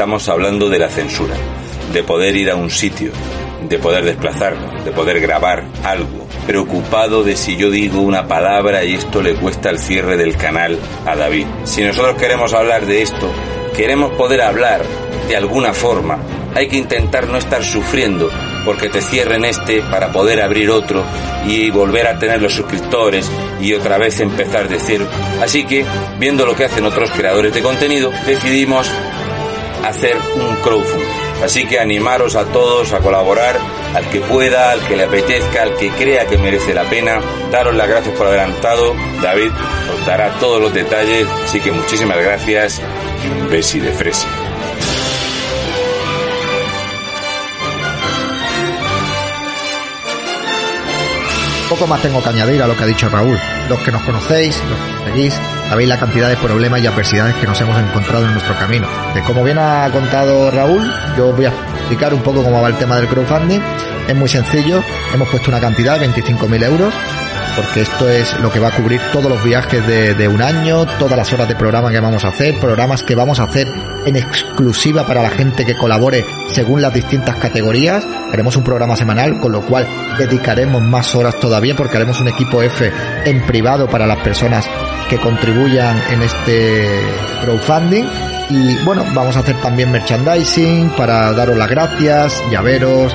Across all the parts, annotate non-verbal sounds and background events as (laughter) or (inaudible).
estamos hablando de la censura, de poder ir a un sitio, de poder desplazarnos, de poder grabar algo, preocupado de si yo digo una palabra y esto le cuesta el cierre del canal a David. Si nosotros queremos hablar de esto, queremos poder hablar de alguna forma, hay que intentar no estar sufriendo porque te cierren este para poder abrir otro y volver a tener los suscriptores y otra vez empezar de cero. Así que, viendo lo que hacen otros creadores de contenido, decidimos hacer un crowdfunding. Así que animaros a todos a colaborar, al que pueda, al que le apetezca, al que crea que merece la pena. Daros las gracias por adelantado. David os dará todos los detalles. Así que muchísimas gracias y un besi de fresa. Poco más tengo que añadir a lo que ha dicho Raúl. Los que nos conocéis, seguís, sabéis la cantidad de problemas y adversidades que nos hemos encontrado en nuestro camino. De como bien ha contado Raúl, yo voy a explicar un poco cómo va el tema del crowdfunding. Es muy sencillo, hemos puesto una cantidad de 25.000 euros porque esto es lo que va a cubrir todos los viajes de, de, un año, todas las horas de programa que vamos a hacer, programas que vamos a hacer en exclusiva para la gente que colabore según las distintas categorías. Haremos un programa semanal, con lo cual dedicaremos más horas todavía porque haremos un equipo F en privado para las personas que contribuyan en este crowdfunding. Y bueno, vamos a hacer también merchandising para daros las gracias, llaveros,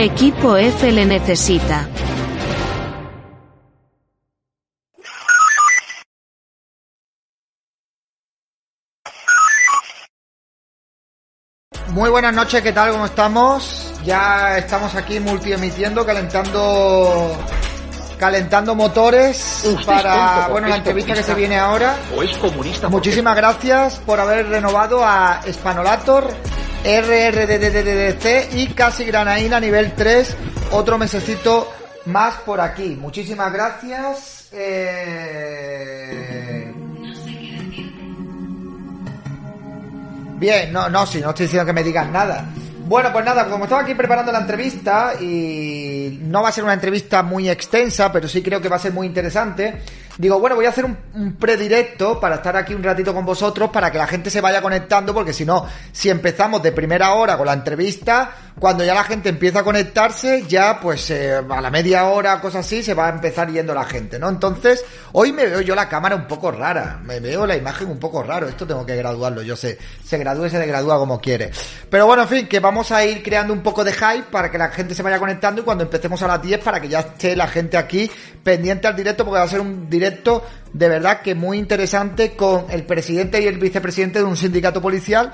Equipo F le necesita. Muy buenas noches, ¿qué tal? ¿Cómo estamos? Ya estamos aquí multiemitiendo, calentando calentando motores para bueno la entrevista que se viene ahora. ¿O es comunista? Muchísimas gracias por haber renovado a Spanolator, RRDDDC y Casi Granaína nivel 3, otro mesecito más por aquí. Muchísimas gracias. Eh... Bien, no, no, si no estoy diciendo que me digan nada. Bueno, pues nada, como estaba aquí preparando la entrevista y no va a ser una entrevista muy extensa, pero sí creo que va a ser muy interesante. Digo, bueno, voy a hacer un, predirecto para estar aquí un ratito con vosotros, para que la gente se vaya conectando, porque si no, si empezamos de primera hora con la entrevista, cuando ya la gente empieza a conectarse, ya pues eh, a la media hora, cosas así, se va a empezar yendo la gente, ¿no? Entonces, hoy me veo yo la cámara un poco rara, me veo la imagen un poco raro, esto tengo que graduarlo, yo sé, se gradúe, se gradúa como quiere. Pero bueno, en fin, que vamos a ir creando un poco de hype para que la gente se vaya conectando y cuando empecemos a las 10 para que ya esté la gente aquí pendiente al directo, porque va a ser un directo de verdad que muy interesante con el presidente y el vicepresidente de un sindicato policial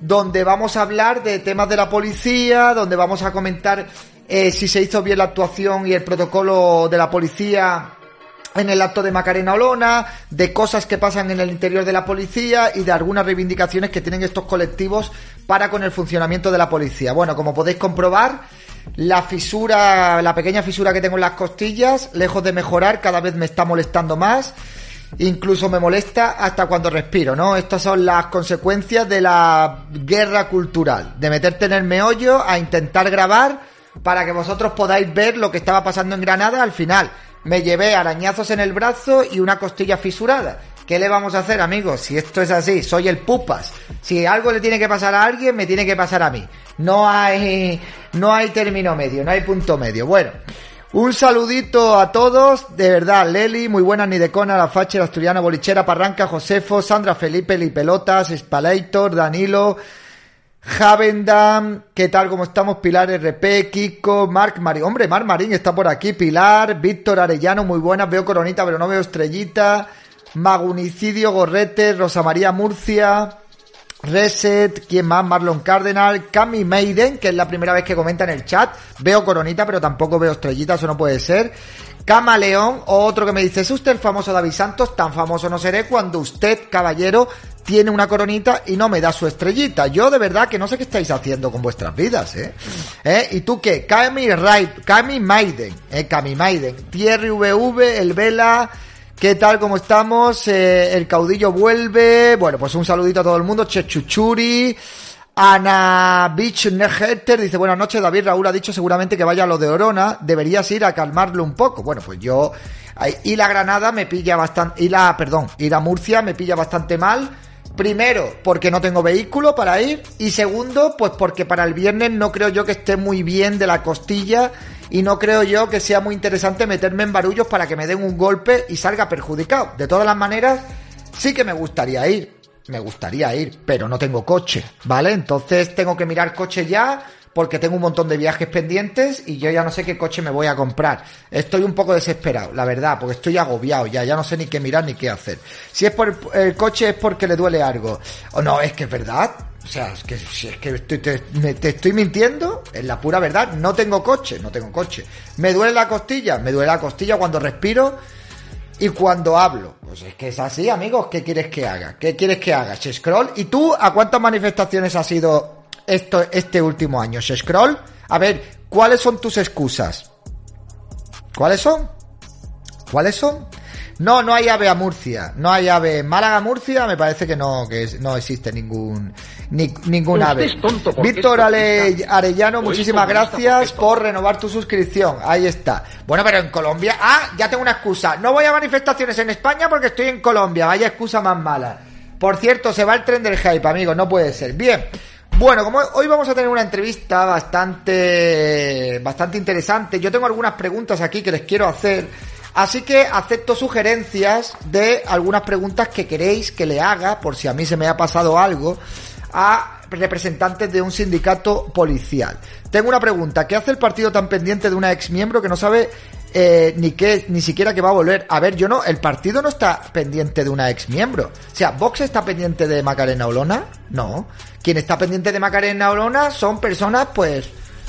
donde vamos a hablar de temas de la policía, donde vamos a comentar eh, si se hizo bien la actuación y el protocolo de la policía en el acto de Macarena Olona, de cosas que pasan en el interior de la policía y de algunas reivindicaciones que tienen estos colectivos para con el funcionamiento de la policía. Bueno, como podéis comprobar, la fisura, la pequeña fisura que tengo en las costillas, lejos de mejorar, cada vez me está molestando más. Incluso me molesta hasta cuando respiro, ¿no? Estas son las consecuencias de la guerra cultural, de meterte en el meollo a intentar grabar para que vosotros podáis ver lo que estaba pasando en Granada al final. Me llevé arañazos en el brazo y una costilla fisurada. ¿Qué le vamos a hacer, amigos? Si esto es así, soy el pupas. Si algo le tiene que pasar a alguien, me tiene que pasar a mí. No hay, no hay término medio, no hay punto medio. Bueno, un saludito a todos, de verdad, Leli, muy buenas, Nidecona, La Fache, La Asturiana, Bolichera, Parranca, Josefo, Sandra Felipe, Lipelotas, Spalator, Danilo, Javendam, ¿qué tal? ¿Cómo estamos? Pilar RP, Kiko, Marc Marín. Hombre, Marc Marín está por aquí. Pilar, Víctor Arellano, muy buenas. Veo coronita, pero no veo estrellita. Magunicidio Gorrete, Rosa María Murcia. Reset, ¿quién más? Marlon Cardenal, Cami Maiden, que es la primera vez que comenta en el chat. Veo coronita, pero tampoco veo estrellita, eso no puede ser. Camaleón, otro que me dice, ¿es usted el famoso David Santos? Tan famoso no seré cuando usted, caballero, tiene una coronita y no me da su estrellita. Yo de verdad que no sé qué estáis haciendo con vuestras vidas, ¿eh? ¿Eh? ¿Y tú qué? Cami Maiden, ¿eh? Cami Maiden, Thierry VV, el Vela, ¿Qué tal? ¿Cómo estamos? Eh, el caudillo vuelve. Bueno, pues un saludito a todo el mundo. Chechuchuri. Ana Beach Negeter dice, buenas noches, David Raúl ha dicho seguramente que vaya a lo de Orona, deberías ir a calmarlo un poco. Bueno, pues yo, y la Granada me pilla bastante, y la, perdón, ir a Murcia me pilla bastante mal. Primero, porque no tengo vehículo para ir, y segundo, pues porque para el viernes no creo yo que esté muy bien de la costilla, y no creo yo que sea muy interesante meterme en barullos para que me den un golpe y salga perjudicado. De todas las maneras, sí que me gustaría ir me gustaría ir, pero no tengo coche, ¿vale? Entonces tengo que mirar coche ya porque tengo un montón de viajes pendientes y yo ya no sé qué coche me voy a comprar. Estoy un poco desesperado, la verdad, porque estoy agobiado ya, ya no sé ni qué mirar ni qué hacer. Si es por el, coche es porque le duele algo. O no, es que es verdad. O sea, es que, es que te, te, estoy mintiendo, es la pura verdad. No tengo coche, no tengo coche. ¿Me duele la costilla? Me duele la costilla cuando respiro y cuando hablo. Pues es que es así, amigos. ¿Qué quieres que haga? ¿Qué quieres que haga? Scroll. ¿Y tú a cuántas manifestaciones has ido esto, este último año? Scroll. A ver, ¿cuáles son tus excusas? ¿Cuáles son? ¿Cuáles son? No, no hay ave a Murcia. No hay ave. Málaga Murcia me parece que no, que no existe ningún, ni, ningún ave. Víctor Arellano, muchísimas gracias por renovar tu suscripción. Ahí está. Bueno, pero en Colombia, ah, ya tengo una excusa. No voy a manifestaciones en España porque estoy en Colombia. Vaya excusa más mala. Por cierto, se va el tren del hype, amigo. No puede ser. Bien. Bueno, como hoy vamos a tener una entrevista bastante, bastante interesante. Yo tengo algunas preguntas aquí que les quiero hacer Así que acepto sugerencias de algunas preguntas que queréis que le haga, por si a mí se me ha pasado algo, a representantes de un sindicato policial. Tengo una pregunta, ¿qué hace el partido tan pendiente de una ex miembro que no sabe eh, ni qué, ni siquiera que va a volver? A ver, yo no, el partido no está pendiente de una ex miembro. O sea, ¿Vox está pendiente de Macarena Olona? No. Quien está pendiente de Macarena Olona son personas, pues,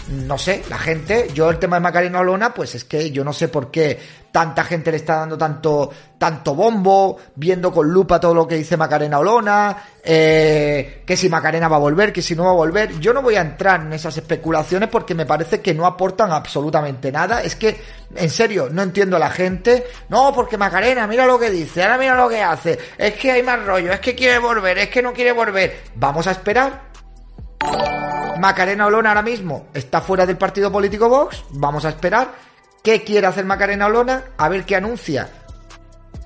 no sé, la gente, yo el tema de Macarena Olona, pues es que yo no sé por qué tanta gente le está dando tanto, tanto bombo, viendo con lupa todo lo que dice Macarena Olona, eh, que si Macarena va a volver, que si no va a volver. Yo no voy a entrar en esas especulaciones porque me parece que no aportan absolutamente nada. Es que, en serio, no entiendo a la gente. No, porque Macarena, mira lo que dice, ahora mira lo que hace. Es que hay más rollo, es que quiere volver, es que no quiere volver. Vamos a esperar. Macarena Olona ahora mismo está fuera del partido político Vox. Vamos a esperar. ¿Qué quiere hacer Macarena Olona? A ver qué anuncia.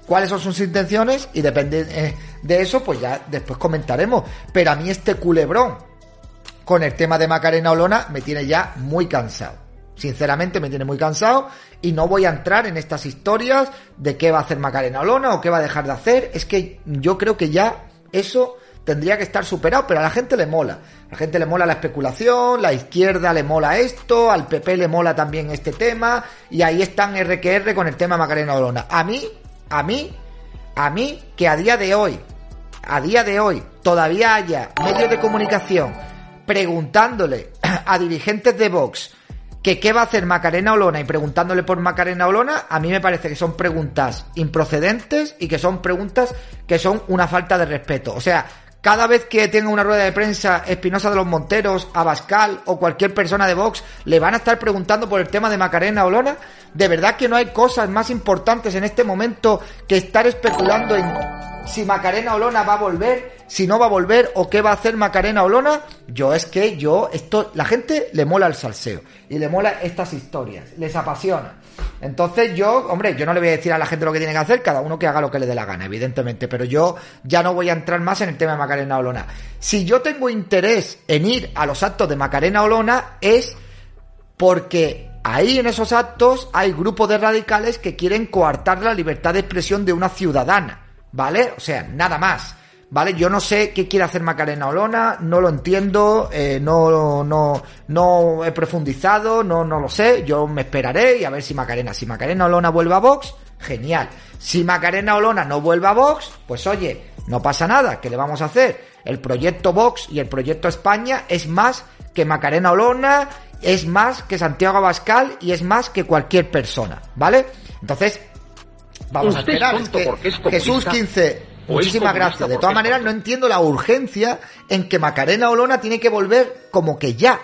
¿Cuáles son sus intenciones? Y depende eh, de eso, pues ya después comentaremos. Pero a mí este culebrón con el tema de Macarena Olona me tiene ya muy cansado. Sinceramente me tiene muy cansado y no voy a entrar en estas historias de qué va a hacer Macarena Olona o qué va a dejar de hacer. Es que yo creo que ya eso tendría que estar superado, pero a la gente le mola. A la gente le mola la especulación, la izquierda le mola esto, al PP le mola también este tema, y ahí están RQR con el tema Macarena Olona. A mí, a mí, a mí, que a día de hoy, a día de hoy, todavía haya medios de comunicación preguntándole (clears throat) a dirigentes de Vox que qué va a hacer Macarena Olona y preguntándole por Macarena Olona, a mí me parece que son preguntas improcedentes y que son preguntas que son una falta de respeto. O sea, cada vez que tenga una rueda de prensa Espinosa de los Monteros, Abascal o cualquier persona de Vox, le van a estar preguntando por el tema de Macarena Olona. De verdad que no hay cosas más importantes en este momento que estar especulando en si Macarena Olona va a volver, si no va a volver o qué va a hacer Macarena Olona. Yo es que yo, esto, la gente le mola el salseo y le mola estas historias, les apasiona. Entonces yo, hombre, yo no le voy a decir a la gente lo que tiene que hacer, cada uno que haga lo que le dé la gana, evidentemente, pero yo ya no voy a entrar más en el tema de Macarena Olona. Si yo tengo interés en ir a los actos de Macarena Olona es porque ahí en esos actos hay grupos de radicales que quieren coartar la libertad de expresión de una ciudadana, ¿vale? O sea, nada más. ¿Vale? Yo no sé qué quiere hacer Macarena Olona, no lo entiendo, eh, no, no, no he profundizado, no, no lo sé, yo me esperaré y a ver si Macarena, si Macarena Olona vuelve a Vox, genial. Si Macarena Olona no vuelve a Vox, pues oye, no pasa nada, ¿qué le vamos a hacer? El proyecto Vox y el proyecto España es más que Macarena Olona, es más que Santiago Abascal y es más que cualquier persona, ¿vale? Entonces, vamos a esperar. Jesús 15, muchísimas gracias. De todas maneras, no entiendo la urgencia en que Macarena Olona tiene que volver como que ya.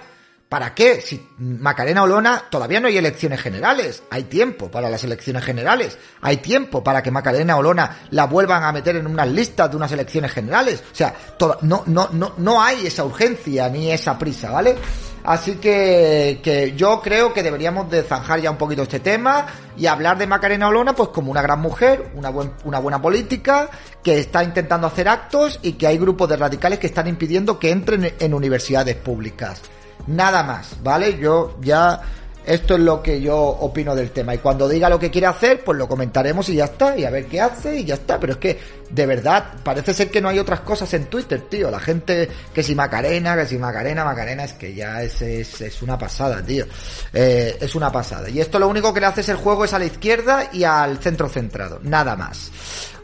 ¿Para qué? Si Macarena Olona todavía no hay elecciones generales, hay tiempo para las elecciones generales, hay tiempo para que Macarena Olona la vuelvan a meter en unas listas de unas elecciones generales. O sea, no, no, no, no hay esa urgencia ni esa prisa, ¿vale? Así que, que yo creo que deberíamos de zanjar ya un poquito este tema y hablar de Macarena Olona pues como una gran mujer, una, una buena política, que está intentando hacer actos y que hay grupos de radicales que están impidiendo que entren en universidades públicas. Nada más, ¿vale? Yo ya esto es lo que yo opino del tema. Y cuando diga lo que quiere hacer, pues lo comentaremos y ya está. Y a ver qué hace y ya está. Pero es que, de verdad, parece ser que no hay otras cosas en Twitter, tío. La gente, que si Macarena, que si Macarena, Macarena, es que ya es, es, una pasada, tío. Eh, es una pasada. Y esto lo único que le hace es el juego es a la izquierda y al centro centrado. Nada más.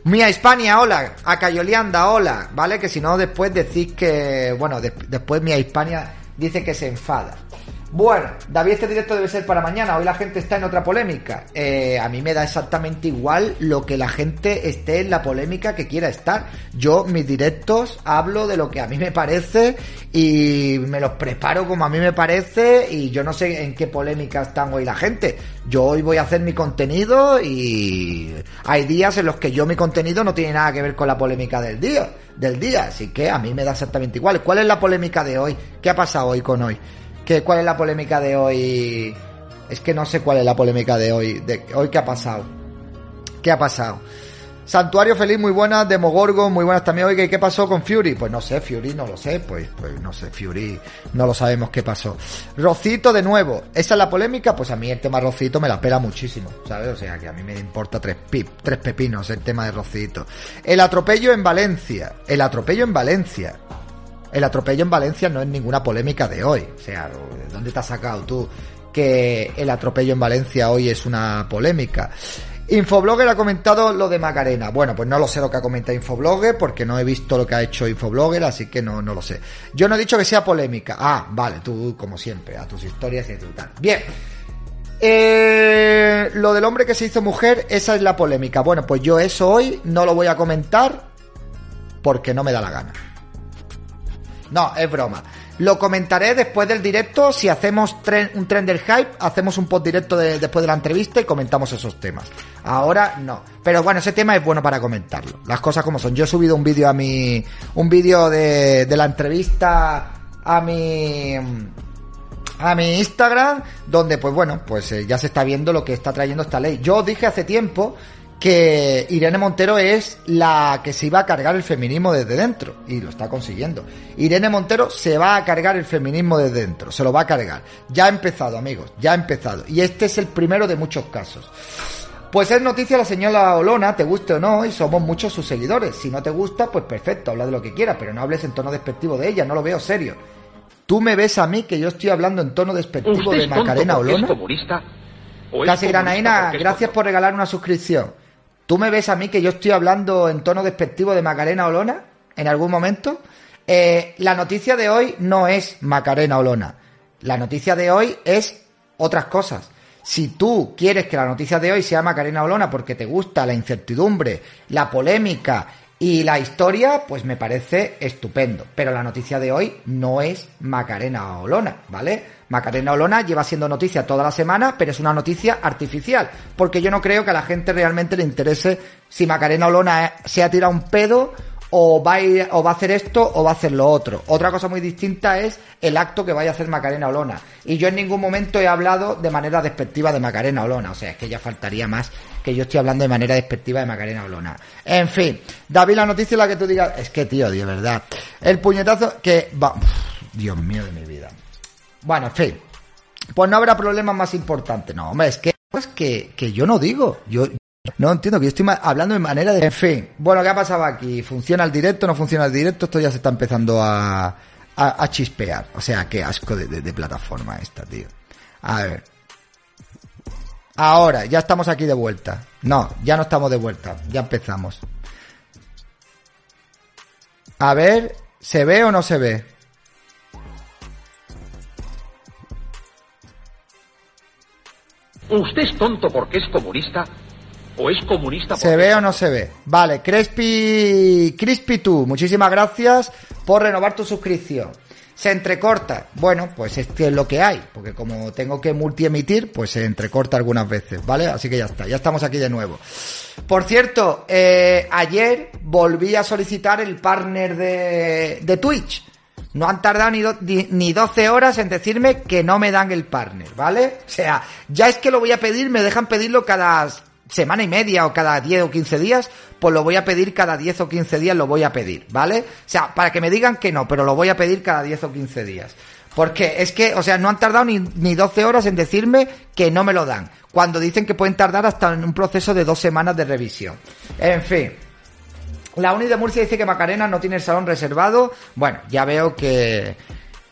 Mía Hispania, hola. A Cayolianda, hola. ¿Vale? Que si no, después decís que, bueno, después Mía Hispania dice que se enfada. Bueno, David, este directo debe ser para mañana. Hoy la gente está en otra polémica. Eh, a mí me da exactamente igual lo que la gente esté en la polémica que quiera estar. Yo, mis directos, hablo de lo que a mí me parece y me los preparo como a mí me parece y yo no sé en qué polémica están hoy la gente. Yo hoy voy a hacer mi contenido y hay días en los que yo mi contenido no tiene nada que ver con la polémica del día, del día, así que a mí me da exactamente igual. ¿Cuál es la polémica de hoy? ¿Qué ha pasado hoy con hoy? ¿Qué, ¿Cuál es la polémica de hoy? Es que no sé cuál es la polémica de hoy. De hoy qué ha pasado. ¿Qué ha pasado? Santuario Feliz, muy buenas. Demogorgo, muy buenas también. Oye, ¿qué pasó con Fury? Pues no sé, Fury no lo sé. Pues, pues no sé, Fury no lo sabemos qué pasó. Rocito de nuevo. ¿Esa es la polémica? Pues a mí el tema Rocito me la pela muchísimo, ¿sabes? O sea, que a mí me importa tres, pip, tres pepinos el tema de Rocito. El atropello en Valencia. El atropello en Valencia el atropello en Valencia no es ninguna polémica de hoy. O sea, ¿de dónde te has sacado tú que el atropello en Valencia hoy es una polémica? Infoblogger ha comentado lo de Macarena. Bueno, pues no lo sé lo que ha comentado Infoblogger porque no he visto lo que ha hecho Infoblogger, así que no, no lo sé. Yo no he dicho que sea polémica. Ah, vale, tú como siempre, a tus historias y tal. Bien. Eh, lo del hombre que se hizo mujer, esa es la polémica. Bueno, pues yo eso hoy no lo voy a comentar porque no me da la gana. No, es broma. Lo comentaré después del directo. Si hacemos un tren del hype, hacemos un post directo después de la entrevista y comentamos esos temas. Ahora no. Pero bueno, ese tema es bueno para comentarlo. Las cosas como son. Yo he subido un vídeo a mi. Un vídeo de, la entrevista a mi a mi Instagram, donde pues bueno, pues eh, ya se está viendo lo que está trayendo esta ley. Yo dije hace tiempo que Irene Montero es la que se iba a cargar el feminismo desde dentro y lo está consiguiendo. Irene Montero se va a cargar el feminismo desde dentro, se lo va a cargar. Ya ha empezado, amigos, ya ha empezado. Y este es el primero de muchos casos. Pues es noticia la señora Olona, te guste o no, y somos muchos sus seguidores. Si no te gusta, pues perfecto, habla de lo que quieras, pero no hables en tono despectivo de ella, no lo veo serio. ¿Tú me ves a mí que yo estoy hablando en tono despectivo de Macarena Olona? Casi Granaina, gracias por regalar una suscripción. ¿Tú me ves a mí que yo estoy hablando en tono despectivo de Macarena Olona en algún momento? Eh, la noticia de hoy no es Macarena Olona. La noticia de hoy es otras cosas. Si tú quieres que la noticia de hoy sea Macarena Olona porque te gusta la incertidumbre, la polémica y la historia, pues me parece estupendo. Pero la noticia de hoy no es Macarena Olona, ¿vale? Macarena Olona lleva siendo noticia toda la semana, pero es una noticia artificial, porque yo no creo que a la gente realmente le interese si Macarena Olona se ha tirado un pedo o va, a o va a hacer esto o va a hacer lo otro. Otra cosa muy distinta es el acto que vaya a hacer Macarena Olona. Y yo en ningún momento he hablado de manera despectiva de Macarena Olona. O sea, es que ya faltaría más que yo estoy hablando de manera despectiva de Macarena Olona. En fin, David, la noticia es la que tú digas. Es que, tío, de verdad. El puñetazo que va. Dios mío de mi vida. Bueno, en fin. Pues no habrá problemas más importantes. No, hombre, es que es que, que yo no digo. Yo, No entiendo que yo estoy hablando de manera de... En fin, bueno, ¿qué ha pasado aquí? ¿Funciona el directo? ¿No funciona el directo? Esto ya se está empezando a, a, chispear. O sea, qué asco de plataforma esta, tío. A ver. Ahora, ya estamos aquí de vuelta. No, ya no estamos de vuelta. Ya empezamos. A ver, ¿se ve o no se ve? ¿Usted es tonto porque es comunista? ¿O es comunista porque... ¿Se ve o no se ve? Vale, Crespi... Crispy tú, muchísimas gracias por renovar tu suscripción. Se entrecorta. Bueno, pues es es lo que hay, porque como tengo que multiemitir, pues se entrecorta algunas veces, ¿vale? Así que ya está, ya estamos aquí de nuevo. Por cierto, eh, ayer volví a solicitar el partner de, de Twitch. No han tardado ni, ni 12 horas en decirme que no me dan el partner, ¿vale? O sea, ya es que lo voy a pedir, me dejan pedirlo cada semana y media o cada 10 o 15 días, pues lo voy a pedir cada 10 o 15 días, lo voy a pedir, ¿vale? O sea, para que me digan que no, pero lo voy a pedir cada 10 o 15 días. Porque es que, o sea, no han tardado ni, ni 12 horas en decirme que no me lo dan. Cuando dicen que pueden tardar hasta en un proceso de dos semanas de revisión. En fin. La Uni de Murcia dice que Macarena no tiene el salón reservado. Bueno, ya veo que,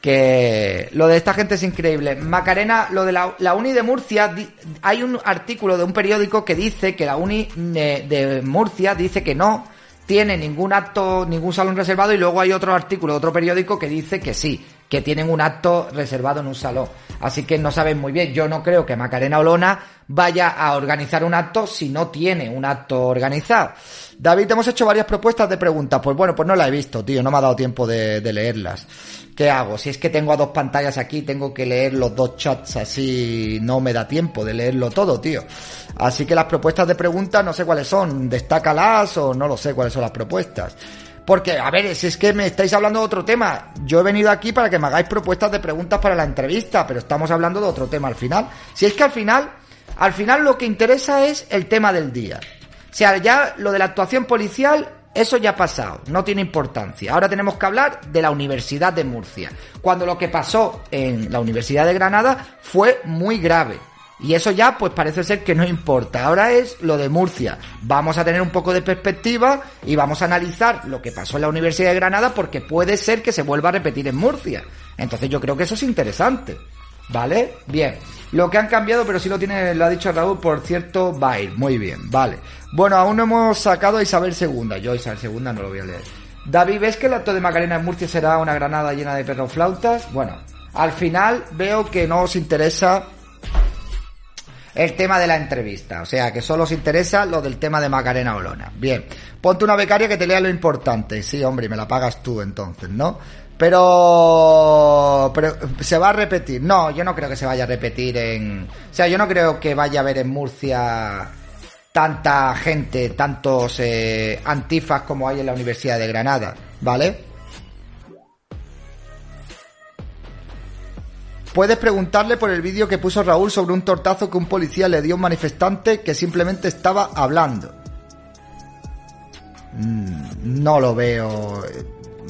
que lo de esta gente es increíble. Macarena, lo de la, Uni de Murcia, hay un artículo de un periódico que dice que la Uni de, Murcia dice que no tiene ningún acto, ningún salón reservado y luego hay otro artículo de otro periódico que dice que sí, que tienen un acto reservado en un salón. Así que no saben muy bien. Yo no creo que Macarena Olona vaya a organizar un acto si no tiene un acto organizado. David, hemos hecho varias propuestas de preguntas. Pues bueno, pues no la he visto, tío. No me ha dado tiempo de leerlas. ¿qué hago? Si es que tengo a dos pantallas aquí, tengo que leer los dos chats así, no me da tiempo de leerlo todo, tío. Así que las propuestas de preguntas no sé cuáles son, destácalas o no lo sé cuáles son las propuestas. Porque, a ver, si es que me estáis hablando de otro tema, yo he venido aquí para que me hagáis propuestas de preguntas para la entrevista, pero estamos hablando de otro tema al final. Si es que al final, al final lo que interesa es el tema del día. O sea, ya lo de la actuación policial eso ya ha pasado, no tiene importancia. Ahora tenemos que hablar de la Universidad de Murcia, cuando lo que pasó en la Universidad de Granada fue muy grave. Y eso ya pues parece ser que no importa. Ahora es lo de Murcia. Vamos a tener un poco de perspectiva y vamos a analizar lo que pasó en la Universidad de Granada porque puede ser que se vuelva a repetir en Murcia. Entonces yo creo que eso es interesante. ¿Vale? Bien. Lo que han cambiado, pero sí lo tiene, lo ha dicho Raúl, por cierto, ir. Muy bien, vale. Bueno, aún no hemos sacado a Isabel II. Yo Isabel II no lo voy a leer. David, ¿ves que el acto de Macarena en Murcia será una granada llena de perros flautas? Bueno, al final veo que no os interesa el tema de la entrevista. O sea, que solo os interesa lo del tema de Macarena Olona. Bien, ponte una becaria que te lea lo importante. Sí, hombre, me la pagas tú entonces, ¿no? Pero, pero se va a repetir. No, yo no creo que se vaya a repetir en. O sea, yo no creo que vaya a haber en Murcia tanta gente, tantos eh, antifas como hay en la Universidad de Granada, ¿vale? Puedes preguntarle por el vídeo que puso Raúl sobre un tortazo que un policía le dio a un manifestante que simplemente estaba hablando. Mm, no lo veo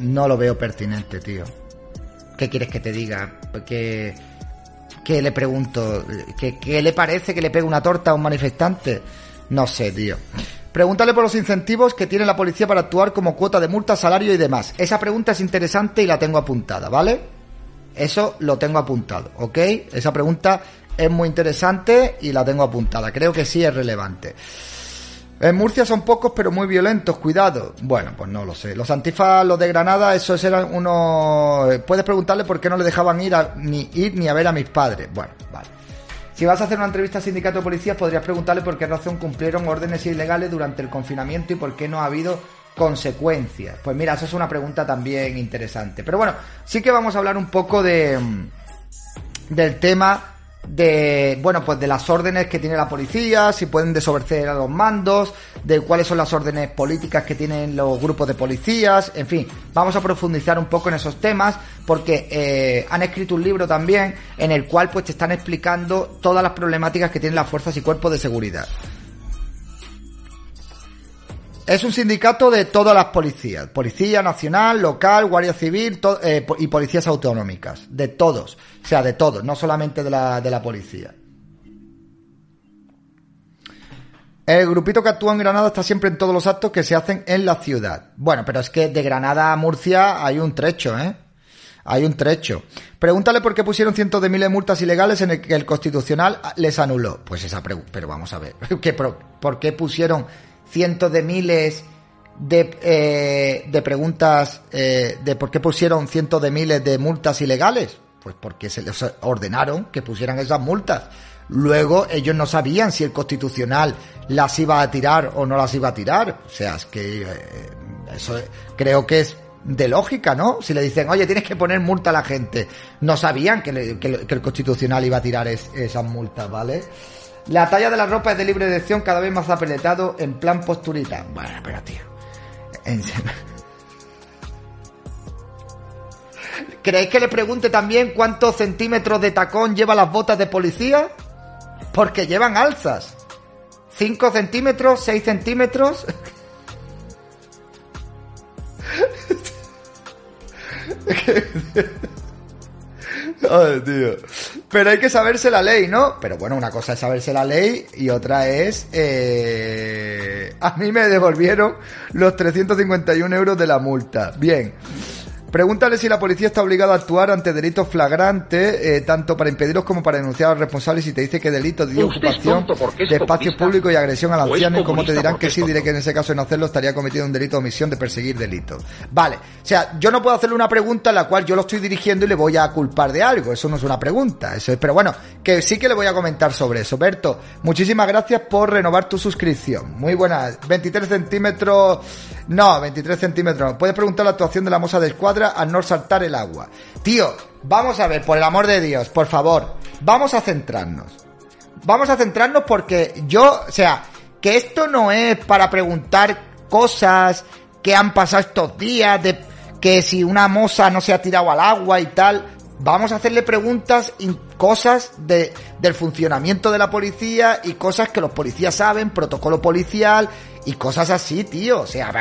no lo veo pertinente, tío. ¿Qué quieres que te diga? ¿Qué, qué le pregunto? ¿Qué, le parece que le pegue una torta a un manifestante? No sé, tío. Pregúntale por los incentivos que tiene la policía para actuar como cuota de multa, salario y demás. Esa pregunta es interesante y la tengo apuntada, ¿vale? Eso lo tengo apuntado, ¿ok? Esa pregunta es muy interesante y la tengo apuntada. Creo que sí es relevante. En Murcia son pocos pero muy violentos, cuidado. Bueno, pues no lo sé. Los antifas, los de Granada, esos eran unos... Puedes preguntarle por qué no le dejaban ir, a, ni ir ni a ver a mis padres. Bueno, vale. Si vas a hacer una entrevista al sindicato de policías, podrías preguntarle por qué razón cumplieron órdenes ilegales durante el confinamiento y por qué no ha habido consecuencias. Pues mira, eso es una pregunta también interesante. Pero bueno, sí que vamos a hablar un poco de del tema de, bueno, pues de las órdenes que tiene la policía, si pueden desobedecer a los mandos, de cuáles son las órdenes políticas que tienen los grupos de policías, en fin, vamos a profundizar un poco en esos temas porque eh, han escrito un libro también en el cual pues te están explicando todas las problemáticas que tienen las fuerzas y cuerpos de seguridad. Es un sindicato de todas las policías, policía nacional, local, guardia civil eh, y policías autonómicas, de todos, o sea, de todos, no solamente de la, de la policía. El grupito que actúa en Granada está siempre en todos los actos que se hacen en la ciudad. Bueno, pero es que de Granada a Murcia hay un trecho, ¿eh? Hay un trecho. Pregúntale por qué pusieron cientos de miles de multas ilegales en el que el Constitucional les anuló. Pues esa pregunta. Pero vamos a ver. (laughs) ¿Qué ¿Por qué pusieron cientos de miles de, eh, de preguntas eh, de por qué pusieron cientos de miles de multas ilegales? Pues porque se les ordenaron que pusieran esas multas. Luego ellos no sabían si el constitucional las iba a tirar o no las iba a tirar. O sea, es que eh, eso creo que es de lógica, ¿no? Si le dicen, oye, tienes que poner multa a la gente. No sabían que, el constitucional iba a tirar esas multas, ¿vale? La talla de la ropa es de libre elección, cada vez más apretado en plan posturita. Bueno, pero tío. ¿Creéis que le pregunte también cuántos centímetros de tacón lleva las botas de policía? Porque llevan alzas. ¿5 centímetros? ¿6 centímetros? (laughs) Ay, tío. Pero hay que saberse la ley, ¿no? Pero bueno, una cosa es saberse la ley y otra es... Eh... A mí me devolvieron los 351 euros de la multa. Bien. Pregúntale si la policía está obligada a actuar ante delitos flagrantes, eh, tanto para impedirlos como para denunciar a los responsables. Si te dice que delito de ocupación de espacios públicos y agresión al anciano, y como te dirán que sí, diré que en ese caso no hacerlo estaría cometiendo un delito de omisión de perseguir delitos. Vale, o sea, yo no puedo hacerle una pregunta en la cual yo lo estoy dirigiendo y le voy a culpar de algo. Eso no es una pregunta. Eso es, pero bueno, que sí que le voy a comentar sobre eso. Berto, muchísimas gracias por renovar tu suscripción. Muy buena. 23 centímetros. No, 23 centímetros. Puedes preguntar la actuación de la moza de escuadra a no saltar el agua. Tío, vamos a ver, por el amor de Dios, por favor, vamos a centrarnos. Vamos a centrarnos porque yo, o sea, que esto no es para preguntar cosas que han pasado estos días, de que si una moza no se ha tirado al agua y tal. Vamos a hacerle preguntas y cosas de, del funcionamiento de la policía y cosas que los policías saben, protocolo policial y cosas así, tío. O sea,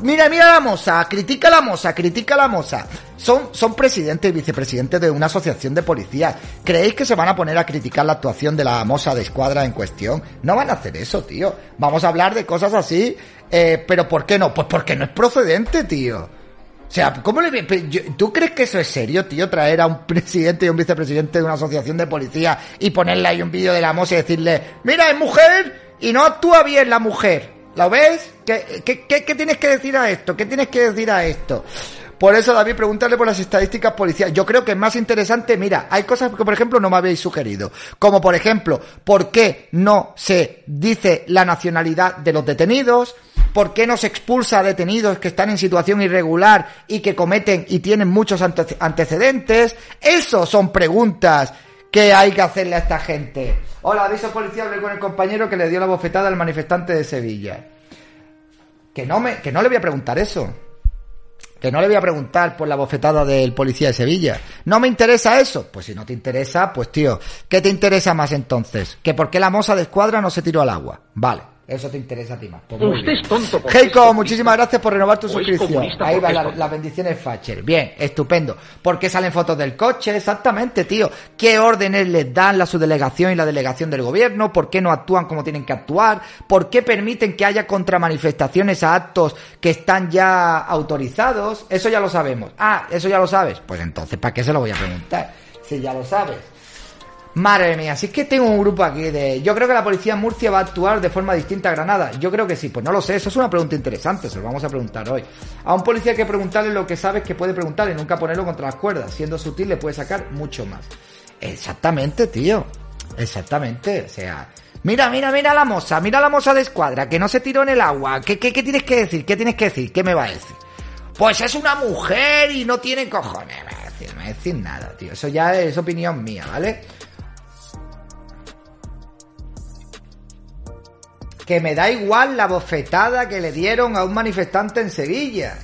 Mira, mira la moza, critica la moza, critica la moza. Son, son presidente y vicepresidente de una asociación de policías. ¿Creéis que se van a poner a criticar la actuación de la moza de escuadra en cuestión? No van a hacer eso, tío. Vamos a hablar de cosas así, eh, pero ¿por qué no? Pues porque no es procedente, tío. O sea, ¿cómo le... ¿Tú crees que eso es serio, tío? Traer a un (laughs) presidente y un vicepresidente de una asociación de policía y ponerle ahí un vídeo de la moza y decirle, mira, es mujer y no actúa bien la mujer. ¿Lo ves? ¿Qué, qué, tienes que decir a esto? ¿Qué tienes que decir a esto? Por eso, David, preguntarle por las estadísticas policiales. Yo creo que es más interesante, mira, hay cosas que, por ejemplo, no me habéis sugerido. Como, por ejemplo, ¿por qué no se dice la nacionalidad de los detenidos? ¿Por qué no se expulsa a detenidos que están en situación irregular y que cometen y tienen muchos antecedentes? Eso son preguntas que hay que hacerle a esta gente. Hola, aviso policial, con el compañero que le dio la bofetada al manifestante de Sevilla. Que no, me, que no le voy a preguntar eso. Que no le voy a preguntar por la bofetada del policía de Sevilla. ¿No me interesa eso? Pues si no te interesa, pues tío, ¿qué te interesa más entonces? ¿Que por qué la moza de escuadra no se tiró al agua? Vale. Eso te interesa a ti más. Pues Usted es tonto. Heiko, muchísimas gracias por renovar tu suscripción. Ahí va las la bendiciones Facher. Bien, estupendo. ¿Por qué salen fotos del coche? Exactamente, tío. ¿Qué órdenes les dan la subdelegación y la delegación del gobierno? ¿Por qué no actúan como tienen que actuar? ¿Por qué permiten que haya contramanifestaciones a actos que están ya autorizados? Eso ya lo sabemos. Ah, eso ya lo sabes. Pues entonces, ¿para qué se lo voy a preguntar? Si ya lo sabes. Madre mía, si es que tengo un grupo aquí de... Yo creo que la policía en Murcia va a actuar de forma distinta a Granada. Yo creo que sí, pues no lo sé, eso es una pregunta interesante, se lo vamos a preguntar hoy. A un policía que preguntarle lo que sabes que puede preguntarle, nunca ponerlo contra las cuerdas. Siendo sutil le puede sacar mucho más. Exactamente, tío. Exactamente, o sea... Mira, mira, mira la moza, mira la moza de escuadra, que no se tiró en el agua. ¿Qué, qué, qué tienes que decir? ¿Qué tienes que decir? ¿Qué me va a decir? Pues es una mujer y no tiene cojones. Me me va a decir nada, tío. Eso ya es opinión mía, ¿vale? Que me da igual la bofetada que le dieron a un manifestante en Sevilla.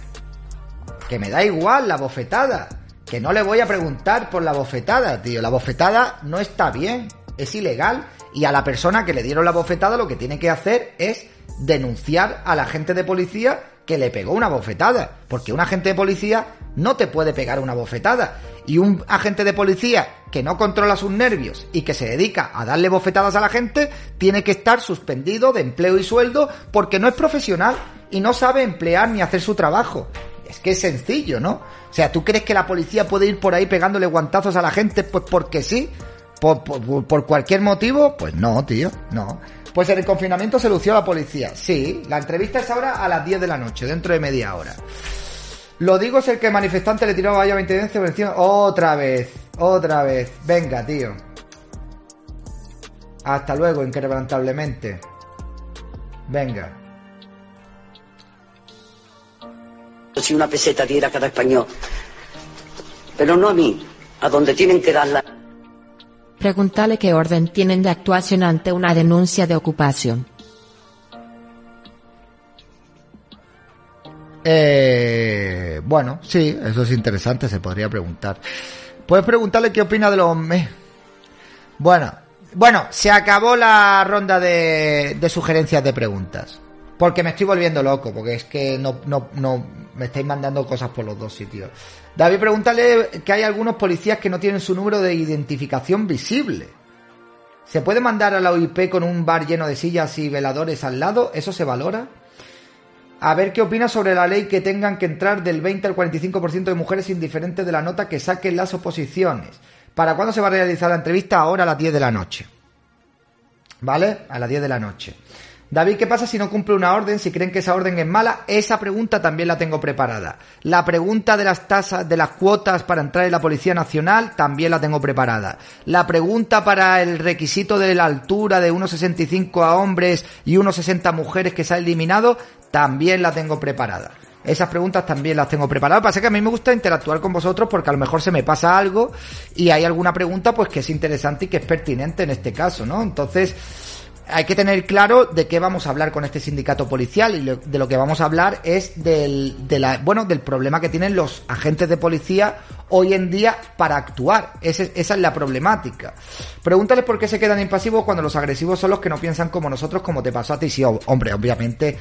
Que me da igual la bofetada. Que no le voy a preguntar por la bofetada, tío. La bofetada no está bien, es ilegal. Y a la persona que le dieron la bofetada lo que tiene que hacer es denunciar a la gente de policía que le pegó una bofetada, porque un agente de policía no te puede pegar una bofetada. Y un agente de policía que no controla sus nervios y que se dedica a darle bofetadas a la gente, tiene que estar suspendido de empleo y sueldo porque no es profesional y no sabe emplear ni hacer su trabajo. Es que es sencillo, ¿no? O sea, ¿tú crees que la policía puede ir por ahí pegándole guantazos a la gente pues porque sí? ¿Por, por, cualquier motivo? Pues no, tío, no. Pues en el confinamiento se lució la policía. Sí, la entrevista es ahora a las 10 de la noche, dentro de media hora. Lo digo es el que manifestante le tiró vaya 20 veces otra vez, otra vez. Venga, tío. Hasta luego, inquebrantablemente. Venga. Si una peseta diera cada español. Pero no a mí, a donde tienen que darla. Pregúntale qué orden tienen de actuación ante una denuncia de ocupación. Eh, bueno, sí, eso es interesante, se podría preguntar. Puedes preguntarle qué opina de los... Bueno, bueno, se acabó la ronda de, de sugerencias de preguntas. Porque me estoy volviendo loco, porque es que no, no, no, me estáis mandando cosas por los dos sitios. David, pregúntale que hay algunos policías que no tienen su número de identificación visible. ¿Se puede mandar a la OIP con un bar lleno de sillas y veladores al lado? ¿Eso se valora? A ver qué opina sobre la ley que tengan que entrar del 20 al 45% de mujeres indiferentes de la nota que saquen las oposiciones. ¿Para cuándo se va a realizar la entrevista? Ahora a las 10 de la noche. ¿Vale? A las 10 de la noche. David, ¿qué pasa si no cumple una orden? Si creen que esa orden es mala, esa pregunta también la tengo preparada. La pregunta de las tasas, de las cuotas para entrar en la Policía Nacional, también la tengo preparada. La pregunta para el requisito de la altura de 1,65 a hombres y 1,60 mujeres que se ha eliminado, también la tengo preparada. Esas preguntas también las tengo preparadas. Pasa que a mí me gusta interactuar con vosotros porque a lo mejor se me pasa algo y hay alguna pregunta pues que es interesante y que es pertinente en este caso, ¿no? Entonces, hay que tener claro de qué vamos a hablar con este sindicato policial y de lo que vamos a hablar es del, bueno, del problema que tienen los agentes de policía hoy en día para actuar. esa es la problemática. Pregúntales por qué se quedan impasivos cuando los agresivos son los que no piensan como nosotros, como te pasó a ti. Sí, hombre, obviamente.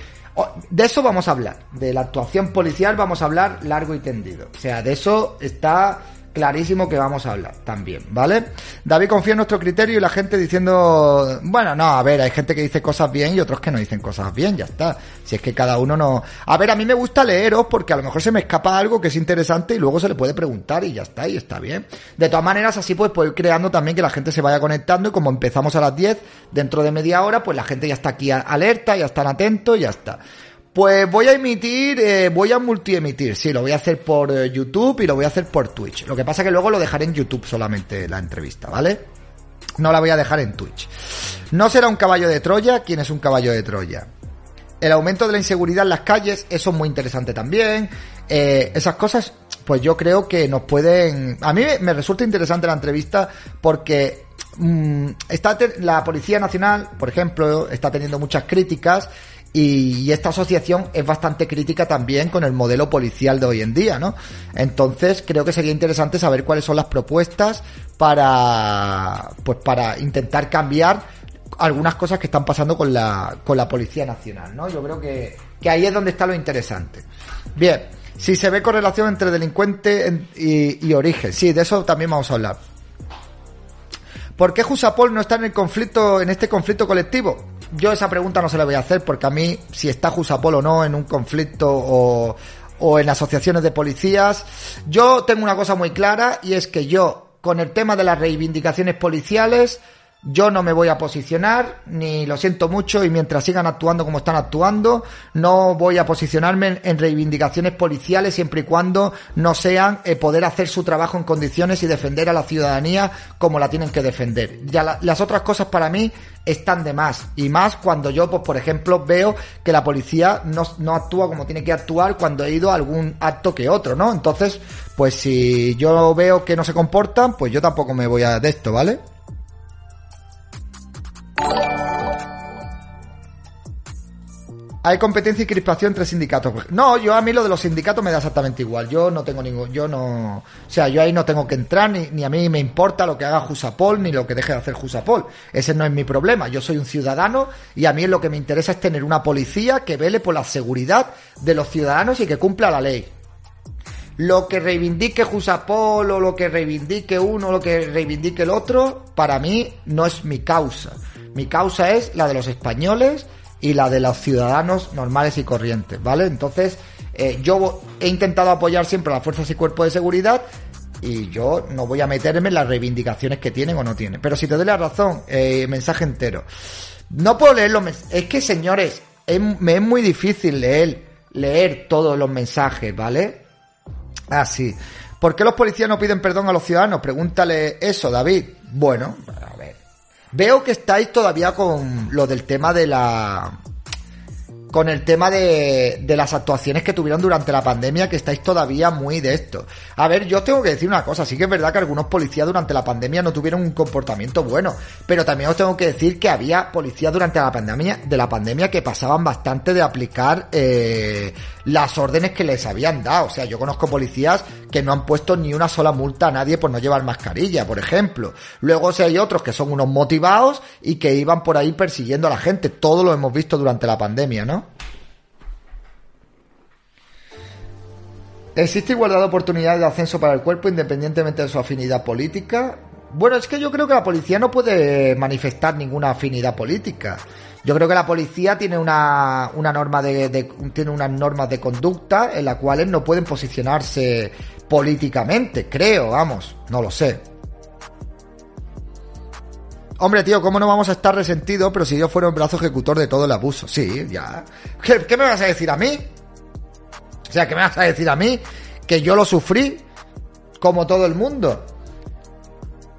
De eso vamos a hablar. De la actuación policial vamos a hablar largo y tendido. O sea, de eso está clarísimo que vamos a hablar también, ¿vale? David confía en nuestro criterio y la gente diciendo, bueno, no, a ver, hay gente que dice cosas bien y otros que no dicen cosas bien, ya está. Si es que cada uno no... A ver, a mí me gusta leeros porque a lo mejor se me escapa algo que es interesante y luego se le puede preguntar y ya está, y está bien. De todas maneras, así pues, pues ir creando también que la gente se vaya conectando y como empezamos a las 10, dentro de media hora, pues la gente ya está aquí alerta, ya están atentos y ya está. Pues voy a emitir, eh, voy a multiemitir, sí, lo voy a hacer por eh, YouTube y lo voy a hacer por Twitch. Lo que pasa que luego lo dejaré en YouTube solamente la entrevista, ¿vale? No la voy a dejar en Twitch. No será un caballo de Troya, ¿quién es un caballo de Troya? El aumento de la inseguridad en las calles, eso es muy interesante también. Eh, esas cosas, pues yo creo que nos pueden... A mí me resulta interesante la entrevista porque mm, está la Policía Nacional, por ejemplo, está teniendo muchas críticas y, esta asociación es bastante crítica también con el modelo policial de hoy en día, ¿no? Entonces creo que sería interesante saber cuáles son las propuestas para, pues para intentar cambiar algunas cosas que están pasando con la, con la Policía Nacional, ¿no? Yo creo que, que ahí es donde está lo interesante. Bien, si se ve correlación entre delincuente y, y origen, sí, de eso también vamos a hablar. ¿Por qué Jusapol no está en el conflicto, en este conflicto colectivo? Yo esa pregunta no se la voy a hacer porque a mí, si está Jusapol o no en un conflicto o, o en asociaciones de policías, yo tengo una cosa muy clara y es que yo, con el tema de las reivindicaciones policiales, yo no me voy a posicionar, ni lo siento mucho, y mientras sigan actuando como están actuando, no voy a posicionarme en, reivindicaciones policiales siempre y cuando no sean eh, poder hacer su trabajo en condiciones y defender a la ciudadanía como la tienen que defender. Ya las otras cosas para mí están de más, y más cuando yo, pues por ejemplo, veo que la policía no, no actúa como tiene que actuar cuando he ido a algún acto que otro, ¿no? Entonces, pues si yo veo que no se comportan, pues yo tampoco me voy a de esto, ¿vale? Hay competencia y crispación entre sindicatos. No, yo a mí lo de los sindicatos me da exactamente igual. Yo no tengo ningún, yo no, o sea, yo ahí no tengo que entrar ni, a mí me importa lo que haga Jusapol ni lo que deje de hacer Jusapol. Ese no es mi problema. Yo soy un ciudadano y a mí lo que me interesa es tener una policía que vele por la seguridad de los ciudadanos y que cumpla la ley. Lo que reivindique Jusapol o lo que reivindique uno lo que reivindique el otro, para mí no es mi causa. Mi causa es la de los españoles y la de los ciudadanos normales y corrientes, ¿vale? Entonces, eh, yo he intentado apoyar siempre a las fuerzas y cuerpos de seguridad y yo no voy a meterme en las reivindicaciones que tienen o no tienen. Pero si te doy la razón, eh, mensaje entero. No puedo leerlo, es que señores, me es muy difícil leer, leer todos los mensajes, ¿vale? Ah, sí. ¿Por qué los policías no piden perdón a los ciudadanos? Pregúntale eso, David. Bueno. Veo que estáis todavía con lo del tema de la con el tema de, de, las actuaciones que tuvieron durante la pandemia, que estáis todavía muy de esto. A ver, yo tengo que decir una cosa, sí que es verdad que algunos policías durante la pandemia no tuvieron un comportamiento bueno, pero también os tengo que decir que había policías durante la pandemia, de la pandemia que pasaban bastante de aplicar eh, las órdenes que les habían dado. O sea, yo conozco policías que no han puesto ni una sola multa a nadie por no llevar mascarilla, por ejemplo. Luego si hay otros que son unos motivados y que iban por ahí persiguiendo a la gente. Todo lo hemos visto durante la pandemia, ¿no? ¿Existe igualdad de oportunidades de ascenso para el cuerpo independientemente de su afinidad política? Bueno, es que yo creo que la policía no puede manifestar ninguna afinidad política. Yo creo que la policía tiene una, una norma de, tiene unas normas de conducta en las cuales no pueden posicionarse políticamente, creo, vamos, no lo sé. Hombre, tío, ¿cómo no vamos a estar resentidos, pero si yo fuera un brazo ejecutor de todo el abuso? Sí, ya. ¿Qué me vas a decir a mí? O sea, ¿qué me vas a decir a mí? Que yo lo sufrí como todo el mundo.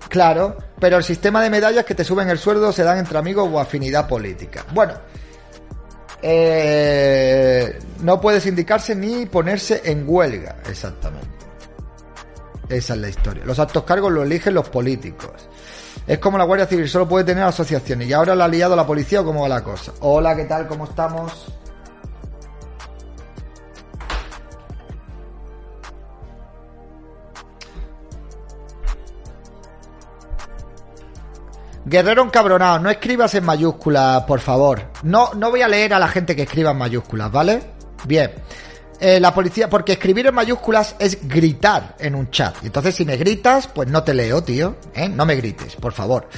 Claro, pero el sistema de medallas que te suben el sueldo se dan entre amigos o afinidad política. Bueno, eh, no puedes indicarse ni ponerse en huelga, exactamente. Esa es la historia. Los altos cargos los eligen los políticos. Es como la Guardia Civil, solo puede tener asociaciones. Y ahora la ha liado la policía o cómo va la cosa. Hola, ¿qué tal? ¿Cómo estamos? Guerrero encabronado, no escribas en mayúsculas, por favor. No, no voy a leer a la gente que escriba en mayúsculas, ¿vale? Bien. Eh, la policía, porque escribir en mayúsculas es gritar en un chat. Entonces, si me gritas, pues no te leo, tío. ¿eh? No me grites, por favor.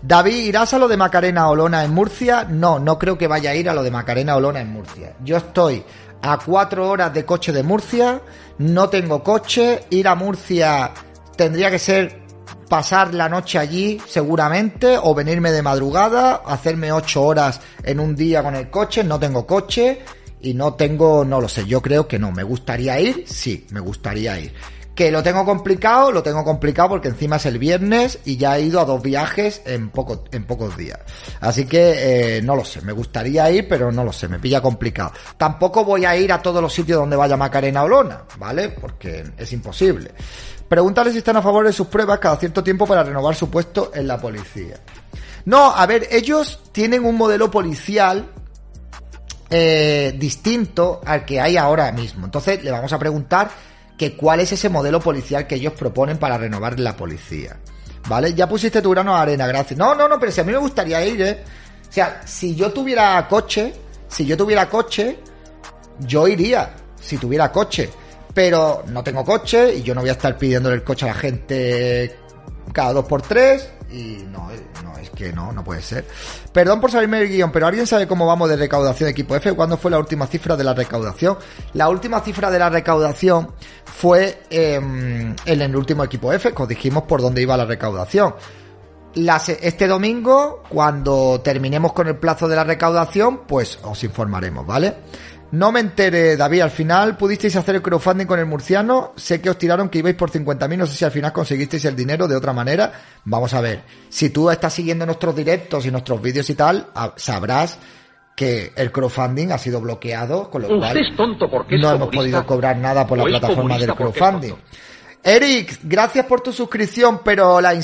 David, ¿irás a lo de Macarena Olona en Murcia? No, no creo que vaya a ir a lo de Macarena Olona en Murcia. Yo estoy a cuatro horas de coche de Murcia, no tengo coche, ir a Murcia tendría que ser pasar la noche allí seguramente o venirme de madrugada, hacerme ocho horas en un día con el coche, no tengo coche y no tengo, no lo sé, yo creo que no, me gustaría ir, sí, me gustaría ir. Que lo tengo complicado, lo tengo complicado porque encima es el viernes y ya he ido a dos viajes en, poco, en pocos días. Así que eh, no lo sé, me gustaría ir, pero no lo sé, me pilla complicado. Tampoco voy a ir a todos los sitios donde vaya Macarena Olona, ¿vale? Porque es imposible. Pregúntale si están a favor de sus pruebas cada cierto tiempo para renovar su puesto en la policía. No, a ver, ellos tienen un modelo policial eh, distinto al que hay ahora mismo. Entonces le vamos a preguntar que cuál es ese modelo policial que ellos proponen para renovar la policía. ¿Vale? Ya pusiste tu grano a arena, gracias. No, no, no, pero si a mí me gustaría ir, ¿eh? O sea, si yo tuviera coche, si yo tuviera coche, yo iría, si tuviera coche pero no tengo coche y yo no voy a estar pidiéndole el coche a la gente cada dos por tres y no, no, es que no, no puede ser. Perdón por salirme del guion, pero ¿alguien sabe cómo vamos de recaudación de equipo F? ¿Cuándo fue la última cifra de la recaudación? La última cifra de la recaudación fue em, en el último equipo F, os dijimos por dónde iba la recaudación. este domingo, cuando terminemos con el plazo de la recaudación, pues os informaremos, ¿vale? No me enteré, David, al final pudisteis hacer el crowdfunding con el murciano, sé que os tiraron que ibais por 50.000, no sé si al final conseguisteis el dinero de otra manera. Vamos a ver, si tú estás siguiendo nuestros directos y nuestros vídeos y tal, sabrás que el crowdfunding ha sido bloqueado, con lo cual tonto porque no hemos podido cobrar nada por la plataforma del crowdfunding. Eric, gracias por tu suscripción, pero las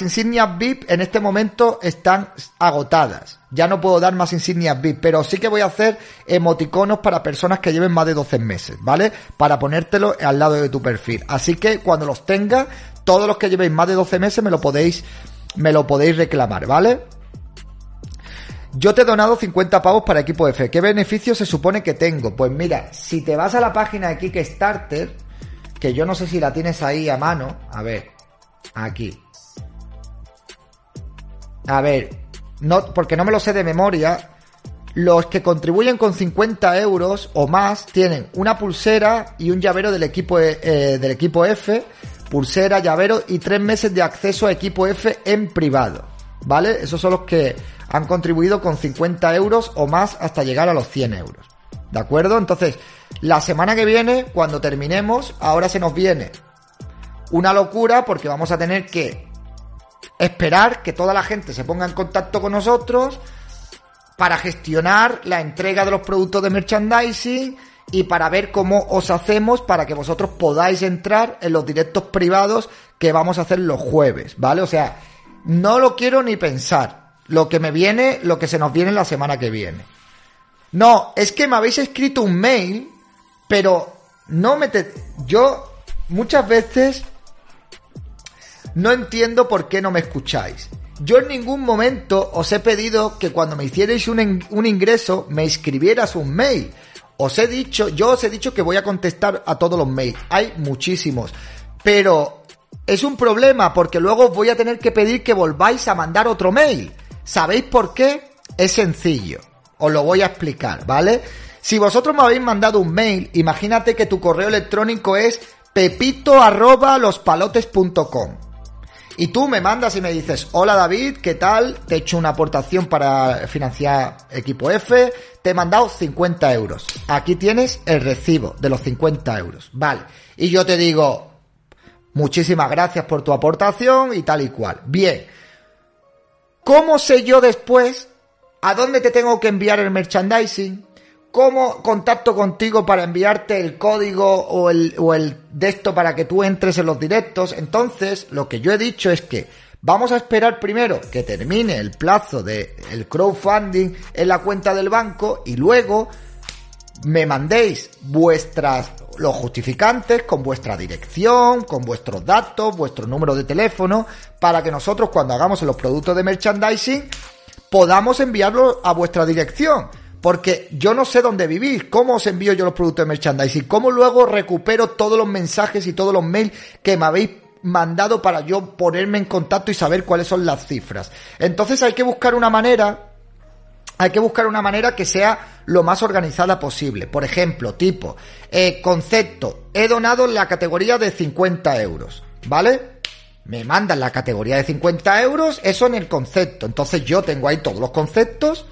insignias VIP en este momento están agotadas. Ya no puedo dar más insignias VIP, pero sí que voy a hacer emoticonos para personas que lleven más de 12 meses, ¿vale? Para ponértelo al lado de tu perfil. Así que cuando los tenga, todos los que llevéis más de 12 meses me lo podéis, me lo podéis reclamar, ¿vale? Yo te he donado 50 pavos para equipo F. ¿Qué beneficio se supone que tengo? Pues mira, si te vas a la página de Kickstarter, que yo no sé si la tienes ahí a mano. A ver, aquí. A ver, no, porque no me lo sé de memoria. Los que contribuyen con 50 euros o más tienen una pulsera y un llavero del equipo, eh, eh, del equipo F, pulsera, llavero y tres meses de acceso a equipo F en privado. ¿Vale? Esos son los que han contribuido con 50 euros o más hasta llegar a los 100 euros. ¿De acuerdo? Entonces, la semana que viene, cuando terminemos, ahora se nos viene una locura porque vamos a tener que esperar que toda la gente se ponga en contacto con nosotros para gestionar la entrega de los productos de merchandising y para ver cómo os hacemos para que vosotros podáis entrar en los directos privados que vamos a hacer los jueves, ¿vale? O sea, no lo quiero ni pensar. Lo que me viene, lo que se nos viene la semana que viene. No, es que me habéis escrito un mail, pero no me te... Yo muchas veces no entiendo por qué no me escucháis. Yo en ningún momento os he pedido que cuando me hicierais un, un ingreso me escribieras un mail. Os he dicho, yo os he dicho que voy a contestar a todos los mails. Hay muchísimos. Pero es un problema porque luego voy a tener que pedir que volváis a mandar otro mail. ¿Sabéis por qué? Es sencillo. Os lo voy a explicar, ¿vale? Si vosotros me habéis mandado un mail, imagínate que tu correo electrónico es pepito arroba lospalotes.com. Y tú me mandas y me dices, hola David, ¿qué tal? Te he hecho una aportación para financiar equipo F, te he mandado 50 euros. Aquí tienes el recibo de los 50 euros. Vale. Y yo te digo, muchísimas gracias por tu aportación y tal y cual. Bien. ¿Cómo sé yo después a dónde te tengo que enviar el merchandising? ¿Cómo contacto contigo para enviarte el código o el, o el de esto para que tú entres en los directos? Entonces, lo que yo he dicho es que vamos a esperar primero que termine el plazo de el crowdfunding en la cuenta del banco y luego me mandéis vuestras los justificantes con vuestra dirección, con vuestros datos, vuestro número de teléfono, para que nosotros cuando hagamos los productos de merchandising podamos enviarlo a vuestra dirección. Porque yo no sé dónde vivís, cómo os envío yo los productos de merchandising, cómo luego recupero todos los mensajes y todos los mails que me habéis mandado para yo ponerme en contacto y saber cuáles son las cifras. Entonces hay que buscar una manera hay que buscar una manera que sea lo más organizada posible. Por ejemplo, tipo, eh, concepto, he donado la categoría de 50 euros, ¿vale? Me mandan la categoría de 50 euros, eso en el concepto. Entonces yo tengo ahí todos los conceptos,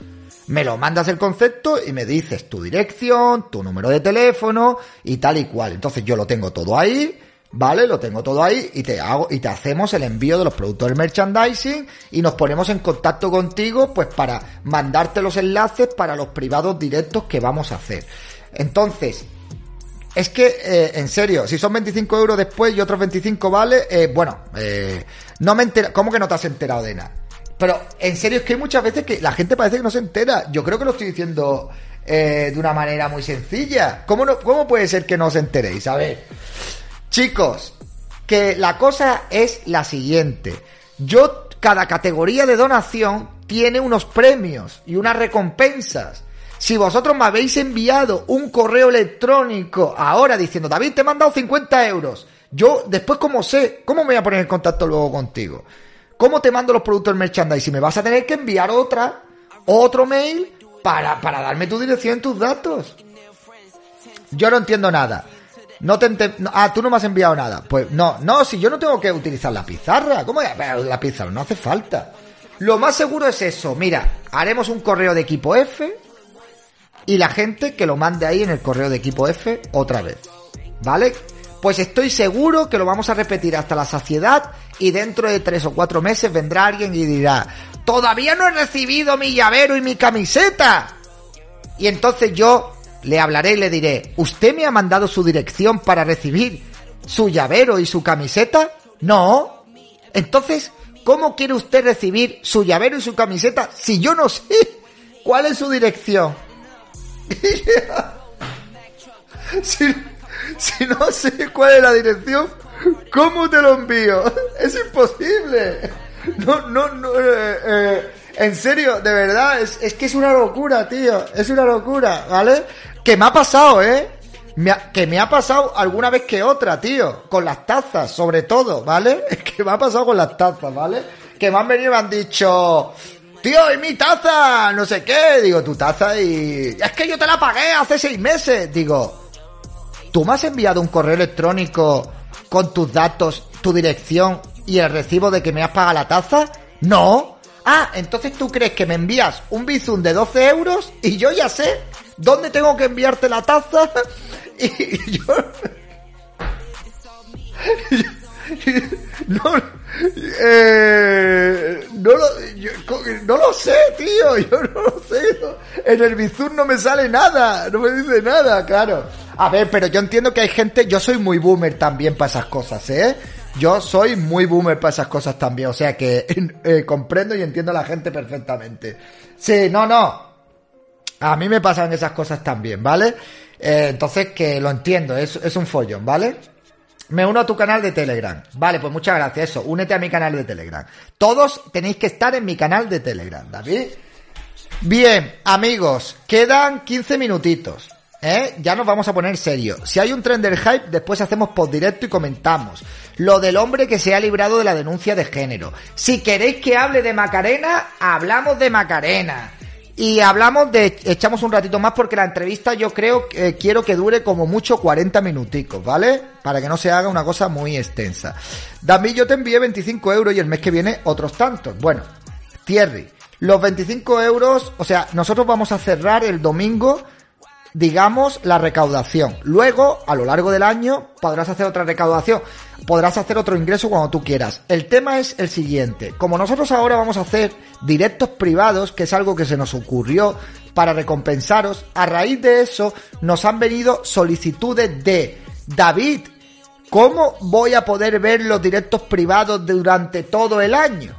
me lo mandas el concepto y me dices tu dirección, tu número de teléfono y tal y cual. Entonces yo lo tengo todo ahí, ¿vale? Lo tengo todo ahí y te hago y te hacemos el envío de los productos del merchandising y nos ponemos en contacto contigo pues para mandarte los enlaces para los privados directos que vamos a hacer. Entonces, es que, eh, en serio, si son 25 euros después y otros 25 vale, eh, bueno, eh, no me entera, ¿cómo que no te has enterado de nada? Pero, en serio, es que hay muchas veces que la gente parece que no se entera. Yo creo que lo estoy diciendo de una manera muy sencilla. ¿Cómo, no, ¿Cómo puede ser que no os enteréis? A ver, chicos, que la cosa es la siguiente. Yo, cada categoría de donación tiene unos premios y unas recompensas. Si vosotros me habéis enviado un correo electrónico ahora diciendo, David, te he mandado 50 euros, yo después, ¿cómo sé? ¿Cómo me voy a poner en contacto luego contigo? ¿Cómo te mando los productos del merchandising? Me vas a tener que enviar otra, otro mail para, para darme tu dirección y tus datos. Yo no entiendo nada. No te ente- ah, tú no me has enviado nada. Pues no, no, si yo no tengo que utilizar la pizarra. ¿Cómo La pizarra no hace falta. Lo más seguro es eso. Mira, haremos un correo de equipo F y la gente que lo mande ahí en el correo de equipo F otra vez. ¿Vale? Pues estoy seguro que lo vamos a repetir hasta la saciedad y dentro de tres o cuatro meses vendrá alguien y dirá, todavía no he recibido mi llavero y mi camiseta. Y entonces yo le hablaré y le diré, usted me ha mandado su dirección para recibir su llavero y su camiseta? No. Entonces, ¿cómo quiere usted recibir su llavero y su camiseta si yo no sé cuál es su dirección? (laughs) si, si no sé cuál es la dirección, ¿cómo te lo envío? (laughs) Es imposible. No, no, no. Eh, eh, en serio, de verdad, es, que es una locura, tío. Es una locura, ¿vale? Que me ha pasado, ¿eh? Que me ha pasado alguna vez que otra, tío. Con las tazas, sobre todo, ¿vale? (laughs) Que me ha pasado con las tazas, ¿vale? Que me han venido y me han dicho, tío, es mi taza, no sé qué. Digo, tu taza y... Es que yo te la pagué hace seis meses. Digo, ¿tú me has enviado un correo electrónico con tus datos, tu dirección y el recibo de que me has pagado la taza? No. Ah, entonces tú crees que me envías un bizum de 12 euros y yo ya sé dónde tengo que enviarte la taza (laughs) (laughs) y yo... No, eh, no, lo, no lo sé, tío, (laughs) yo no lo sé. En el Bizum no me sale nada, no me dice nada, claro. A ver, pero yo entiendo que hay gente, yo soy muy boomer también para esas cosas, ¿eh? Yo soy muy boomer para esas cosas también, o sea que (laughs) eh, comprendo y entiendo a la gente perfectamente. Sí, no, no, a mí me pasan esas cosas también, ¿vale? Eh, entonces que lo entiendo, es, es un follón, ¿vale? Me uno a tu canal de Telegram. Vale, pues muchas gracias. Eso, únete a mi canal de Telegram. Todos tenéis que estar en mi canal de Telegram, David. Bien, amigos, quedan 15 minutitos. ¿Eh? Ya nos vamos a poner serio. Si hay un trend del hype, después hacemos post directo y comentamos. Lo del hombre que se ha librado de la denuncia de género. Si queréis que hable de Macarena, hablamos de Macarena. Y hablamos de, echamos un ratito más porque la entrevista yo creo que eh, quiero que dure como mucho 40 minuticos, ¿vale? Para que no se haga una cosa muy extensa. David, yo te envié 25 euros y el mes que viene otros tantos. Bueno, Thierry, los 25 euros, o sea, nosotros vamos a cerrar el domingo, digamos, la recaudación. Luego, a lo largo del año, podrás hacer otra recaudación. Podrás hacer otro ingreso cuando tú quieras. El tema es el siguiente. Como nosotros ahora vamos a hacer directos privados, que es algo que se nos ocurrió para recompensaros, a raíz de eso nos han venido solicitudes de David, ¿cómo voy a poder ver los directos privados durante todo el año?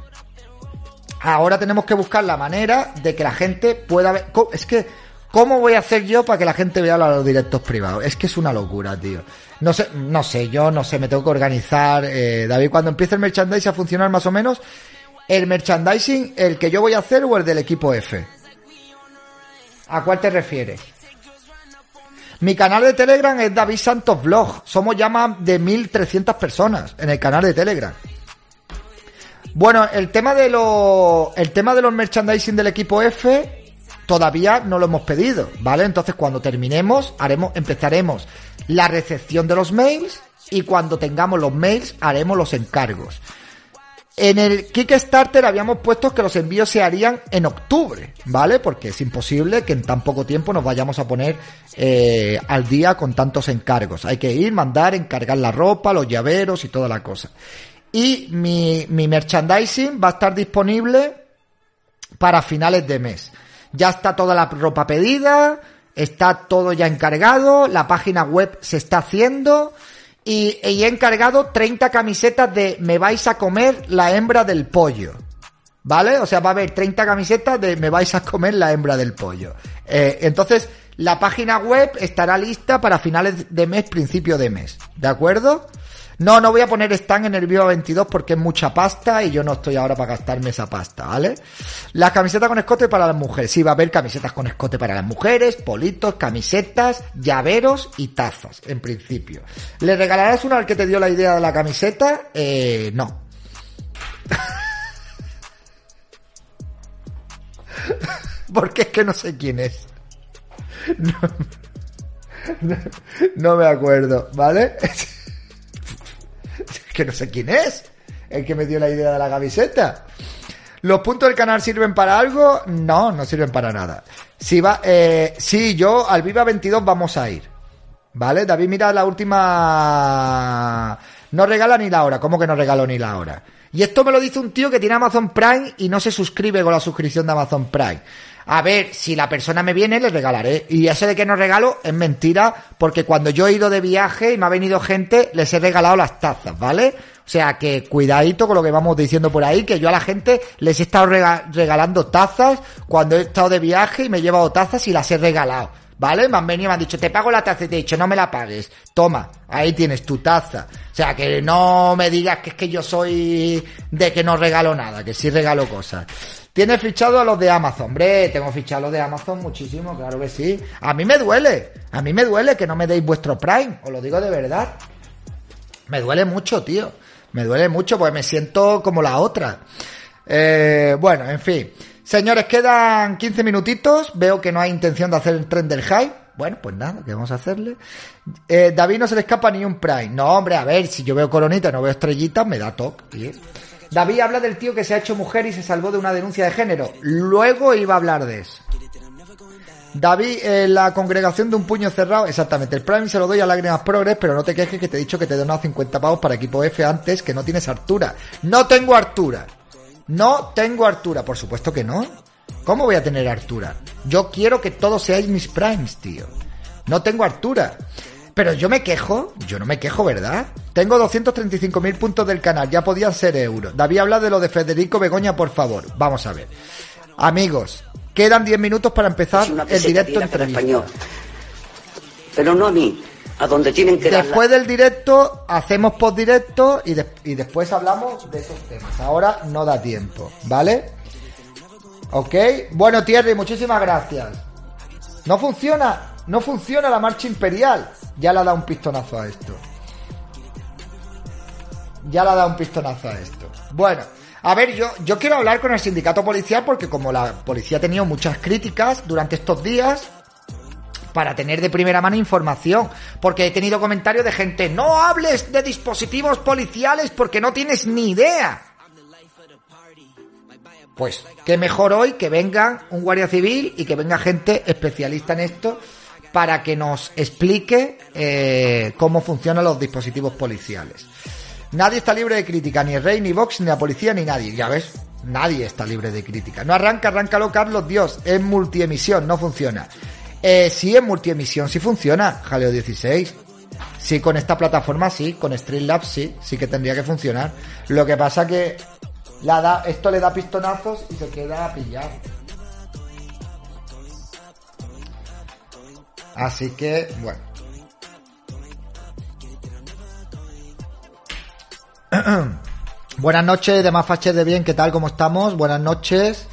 Ahora tenemos que buscar la manera de que la gente pueda ver. Es que, ¿cómo voy a hacer yo para que la gente vea los directos privados? Es que es una locura, tío. No sé, no sé, yo no sé, me tengo que organizar. Eh, David, cuando empiece el merchandising a funcionar más o menos, el merchandising, el que yo voy a hacer o el del equipo F. ¿A cuál te refieres? Mi canal de Telegram es David Santos Vlog. Somos ya más de 1300 personas en el canal de Telegram. Bueno, el tema de los el tema de los merchandising del equipo F todavía no lo hemos pedido, ¿vale? Entonces cuando terminemos haremos empezaremos la recepción de los mails y cuando tengamos los mails haremos los encargos. En el Kickstarter habíamos puesto que los envíos se harían en octubre, ¿vale? Porque es imposible que en tan poco tiempo nos vayamos a poner eh, al día con tantos encargos. Hay que ir, mandar, encargar la ropa, los llaveros y toda la cosa. Y mi, mi merchandising va a estar disponible para finales de mes. Ya está toda la ropa pedida, está todo ya encargado, la página web se está haciendo y, he encargado 30 camisetas de me vais a comer la hembra del pollo. ¿Vale? O sea, va a haber 30 camisetas de me vais a comer la hembra del pollo. Eh, entonces, la página web estará lista para finales de mes, principio de mes. ¿De acuerdo? No, no voy a poner stand en el Viva 22 porque es mucha pasta y yo no estoy ahora para gastarme esa pasta, ¿vale? Las camisetas con escote para las mujeres. Sí, va a haber camisetas con escote para las mujeres, politos, camisetas, llaveros y tazas, en principio. ¿Le regalarás una al que te dio la idea de la camiseta? Eh, no. (laughs) Porque es que no sé quién es. (laughs) No- no me acuerdo, ¿vale? (laughs) (laughs) Que no sé quién es el que me dio la idea de la camiseta. ¿Los puntos del canal sirven para algo? No, no sirven para nada. Si va, eh, sí, yo al Viva 22 vamos a ir. ¿Vale? David, mira la última... No regala ni la hora. ¿Cómo que no regalo ni la hora? Y esto me lo dice un tío que tiene Amazon Prime y no se suscribe con la suscripción de Amazon Prime. A ver, si la persona me viene, le regalaré. Y eso de que no regalo es mentira, porque cuando yo he ido de viaje y me ha venido gente, les he regalado las tazas, ¿vale? O sea que cuidadito con lo que vamos diciendo por ahí, que yo a la gente les he estado regalando tazas cuando he estado de viaje y me he llevado tazas y las he regalado. ¿Vale? Me han venido me han dicho, te pago la taza y te he dicho, no me la pagues. Toma, ahí tienes tu taza. O sea, que no me digas que es que yo soy de que no regalo nada, que sí regalo cosas. ¿Tienes fichado a los de Amazon? Hombre, tengo fichado a los de Amazon muchísimo, claro que sí. A mí me duele, a mí me duele que no me deis vuestro Prime, os lo digo de verdad. Me duele mucho, tío. Me duele mucho porque me siento como la otra. Eh, bueno, en fin. Señores, quedan 15 minutitos. Veo que no hay intención de hacer el tren del hype. Bueno, pues nada, ¿qué vamos a hacerle? Eh, David no se le escapa ni un Prime. No, hombre, a ver, si yo veo coronita no veo estrellitas, me da toque. David habla del tío que se ha hecho mujer y se salvó de una denuncia de género. Luego iba a hablar de eso. David, eh, la congregación de un puño cerrado, exactamente. El Prime se lo doy a Lágrimas Progress, pero no te quejes que te he dicho que te he donado 50 pavos para equipo F antes, que no tienes Artura. No tengo Artura. No tengo Artura, por supuesto que no. ¿Cómo voy a tener Artura? Yo quiero que todos seáis mis Primes, tío. No tengo Artura. Pero yo me quejo, yo no me quejo, ¿verdad? Tengo 235.000 puntos del canal, ya podían ser euros. David habla de lo de Federico Begoña, por favor. Vamos a ver. Amigos, quedan 10 minutos para empezar el directo entrevista. Pero no a mí, Después del directo, hacemos post directo y, y después hablamos de esos temas. Ahora no da tiempo, ¿vale? Ok. Bueno, Thierry, muchísimas gracias. No funciona, no funciona la marcha imperial. Ya le ha dado un pistonazo a esto. Ya le ha dado un pistonazo a esto. Bueno, a ver, yo, yo quiero hablar con el sindicato policial porque como la policía ha tenido muchas críticas durante estos días, para tener de primera mano información. Porque he tenido comentarios de gente, no hables de dispositivos policiales porque no tienes ni idea. Pues, qué mejor hoy que venga un guardia civil y que venga gente especialista en esto para que nos explique eh, cómo funcionan los dispositivos policiales. Nadie está libre de crítica, ni el rey, ni Vox, ni la policía, ni nadie. Ya ves, nadie está libre de crítica. No arranca, arráncalo, Carlos Dios. Es multiemisión, no funciona. Eh, sí, es multiemisión, sí funciona, Jaleo 16. Sí, con esta plataforma sí, con Streamlabs sí, sí que tendría que funcionar. Lo que pasa que la da, esto le da pistonazos y se queda a pillar. Así que, bueno. (clears throat) Buenas noches, de más faches de bien, ¿qué tal? ¿Cómo estamos? Buenas noches.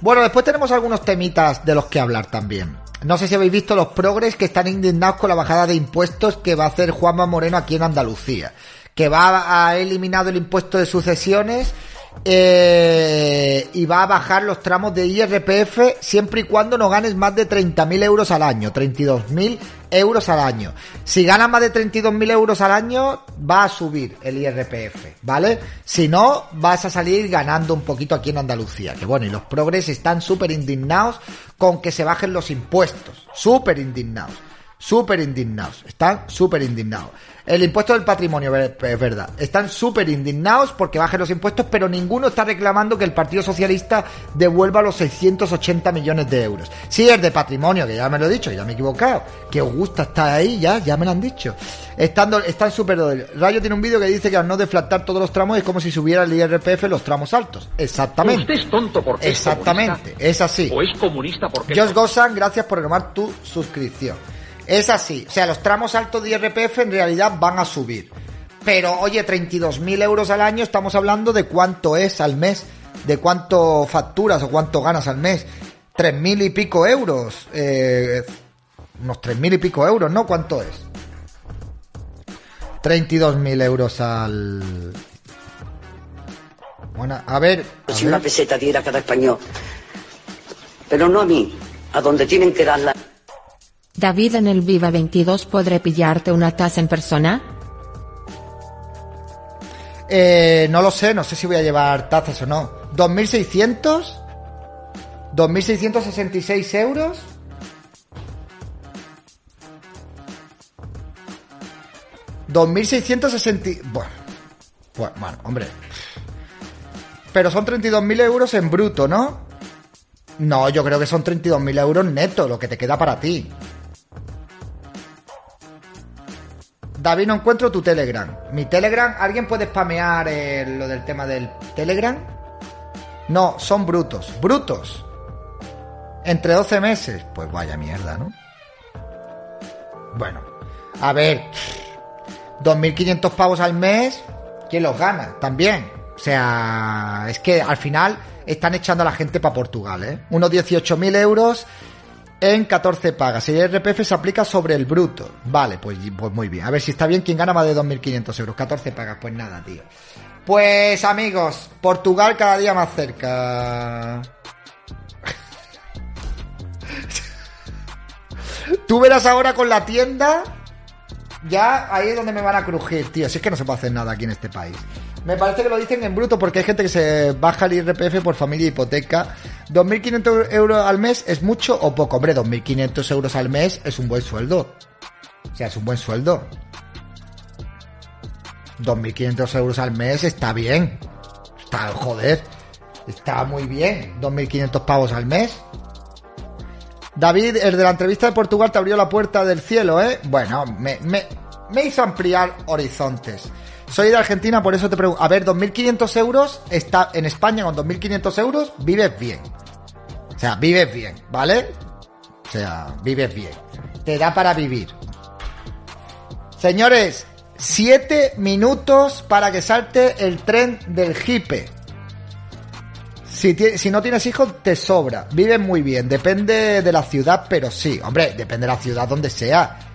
Bueno, después tenemos algunos temitas de los que hablar también. No sé si habéis visto los progres que están indignados con la bajada de impuestos que va a hacer Juanma Moreno aquí en Andalucía. Que va a eliminado el impuesto de sucesiones eh, y va a bajar los tramos de IRPF siempre y cuando no ganes más de 30.000 euros al año, 32.000 euros al año. Si ganas más de 32.000 euros al año, va a subir el IRPF, ¿vale? Si no, vas a salir ganando un poquito aquí en Andalucía. Que bueno, y los progres están súper indignados con que se bajen los impuestos, súper indignados súper indignados. Están súper indignados. El impuesto del patrimonio, es verdad. Están súper indignados porque bajen los impuestos, pero ninguno está reclamando que el Partido Socialista devuelva los 680 millones de euros. Sí, es de patrimonio, que ya me lo he dicho, ya me he equivocado. Que os gusta estar ahí, ya, ya me lo han dicho. Estando, están súper... Rayo tiene un vídeo que dice que al no deflactar todos los tramos es como si subiera el IRPF los tramos altos. Exactamente. Usted es tonto porque Exactamente, es, así. O es comunista porque... Josh Gozan, gracias por renovar tu suscripción. Es así. O sea, los tramos altos de IRPF en realidad van a subir. Pero, oye, 32.000 euros al año, estamos hablando de cuánto es al mes, de cuánto facturas o cuánto ganas al mes. 3.000 y pico euros. Eh, unos 3.000 y pico euros, ¿no? ¿Cuánto es? 32.000 euros al... Bueno, a ver... si una peseta diera cada español. Pero no a mí, a donde tienen que darla. David en el Viva 22 podré pillarte una taza en persona? Eh, no lo sé, no sé si voy a llevar tazas o no. ¿2600? ¿2666 euros? ¿2660? Bueno, bueno, bueno, hombre. Pero son 32.000 euros en bruto, ¿no? No, yo creo que son 32.000 euros netos lo que te queda para ti. David, no encuentro tu Telegram. Mi Telegram, ¿alguien puede spamear eh, lo del tema del Telegram? No, son brutos. Brutos. Entre 12 meses. Pues vaya mierda, ¿no? Bueno, a ver. 2.500 pavos al mes. ¿Quién los gana? También. O sea, es que al final están echando a la gente para Portugal, ¿eh? Unos 18.000 euros en 14 pagas. El IRPF se aplica sobre el bruto. Vale, pues, pues muy bien. A ver si está bien. ¿Quién gana más de 2.500 euros? 14 pagas. Pues nada, tío. Pues amigos, Portugal cada día más cerca. (laughs) Tú verás ahora con la tienda. Ya ahí es donde me van a crujir, tío. Si es que no se puede hacer nada aquí en este país. Me parece que lo dicen en bruto porque hay gente que se baja el IRPF por familia y hipoteca. 2.500 euros al mes es mucho o poco. Hombre, 2.500 euros al mes es un buen sueldo. O sea, es un buen sueldo. 2.500 euros al mes está bien. Está, joder. Está muy bien. 2.500 pavos al mes. David, el de la entrevista de Portugal te abrió la puerta del cielo, ¿eh? Bueno, me, me, me hizo ampliar horizontes. Soy de Argentina, por eso te pregunto. A ver, 2.500 euros está en España con 2.500 euros, vives bien. O sea, vives bien, ¿vale? O sea, vives bien. Te da para vivir. Señores, 7 minutos para que salte el tren del hipe. Si, si no tienes hijos, te sobra. Vives muy bien. Depende de la ciudad, pero sí. Hombre, depende de la ciudad donde sea.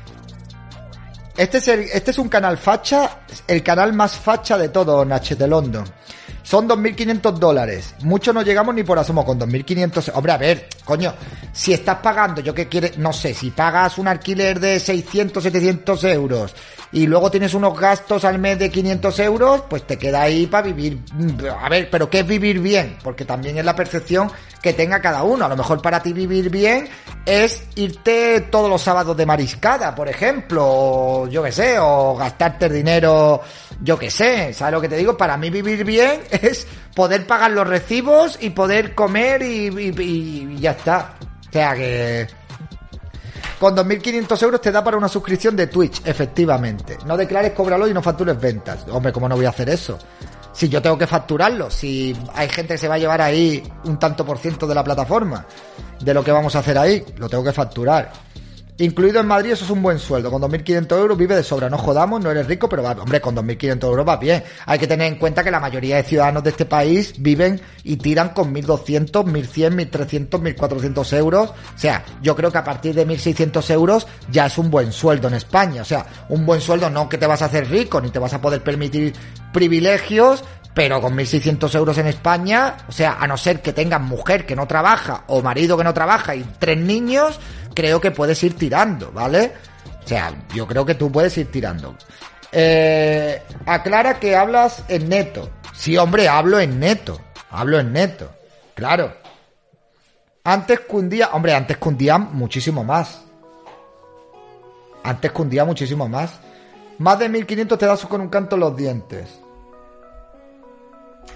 Este es, el- este es un canal facha, el canal más facha de todo, Nache de. Son 2.500 dólares. Mucho no llegamos ni por asomo con 2.500. Hombre, a ver, coño, si estás pagando, yo que quiere, no sé, si pagas un alquiler de 600, 700 euros y luego tienes unos gastos al mes de 500 euros, pues te queda ahí para vivir. A ver, pero ¿qué es vivir bien? Porque también es la percepción que tenga cada uno. A lo mejor para ti vivir bien es irte todos los sábados de mariscada, por ejemplo, o yo qué sé, o gastarte dinero, yo qué sé, ¿sabes lo que te digo? Para mí vivir bien (laughs) es poder pagar los recibos y poder comer y, ya está. O sea que... Con 2.500 euros te da para una suscripción de Twitch, efectivamente. No declares, cóbralo y no factures ventas. Hombre, ¿cómo no voy a hacer eso? Si yo tengo que facturarlo, si hay gente que se va a llevar ahí un tanto por ciento de la plataforma, de lo que vamos a hacer ahí, lo tengo que facturar. Incluido en Madrid, eso es un buen sueldo. Con 2.500 euros vive de sobra. No jodamos, no eres rico, pero va, hombre, con 2.500 euros va bien. Hay que tener en cuenta que la mayoría de ciudadanos de este país viven y tiran con 1.200, 1.100, 1.300, 1.400 euros. O sea, yo creo que a partir de 1.600 euros ya es un buen sueldo en España. O sea, un buen sueldo no que te vas a hacer rico, ni te vas a poder permitir privilegios, pero con 1.600 euros en España, o sea, a no ser que tengas mujer que no trabaja o marido que no trabaja y tres niños, creo que puedes ir tirando, ¿vale? O sea, yo creo que tú puedes ir tirando. Eh, aclara que hablas en neto. Sí, hombre, hablo en neto. Hablo en neto. Claro. Antes cundía, hombre, antes cundía muchísimo más. Antes cundía muchísimo más. Más de 1500 te das con un canto en los dientes.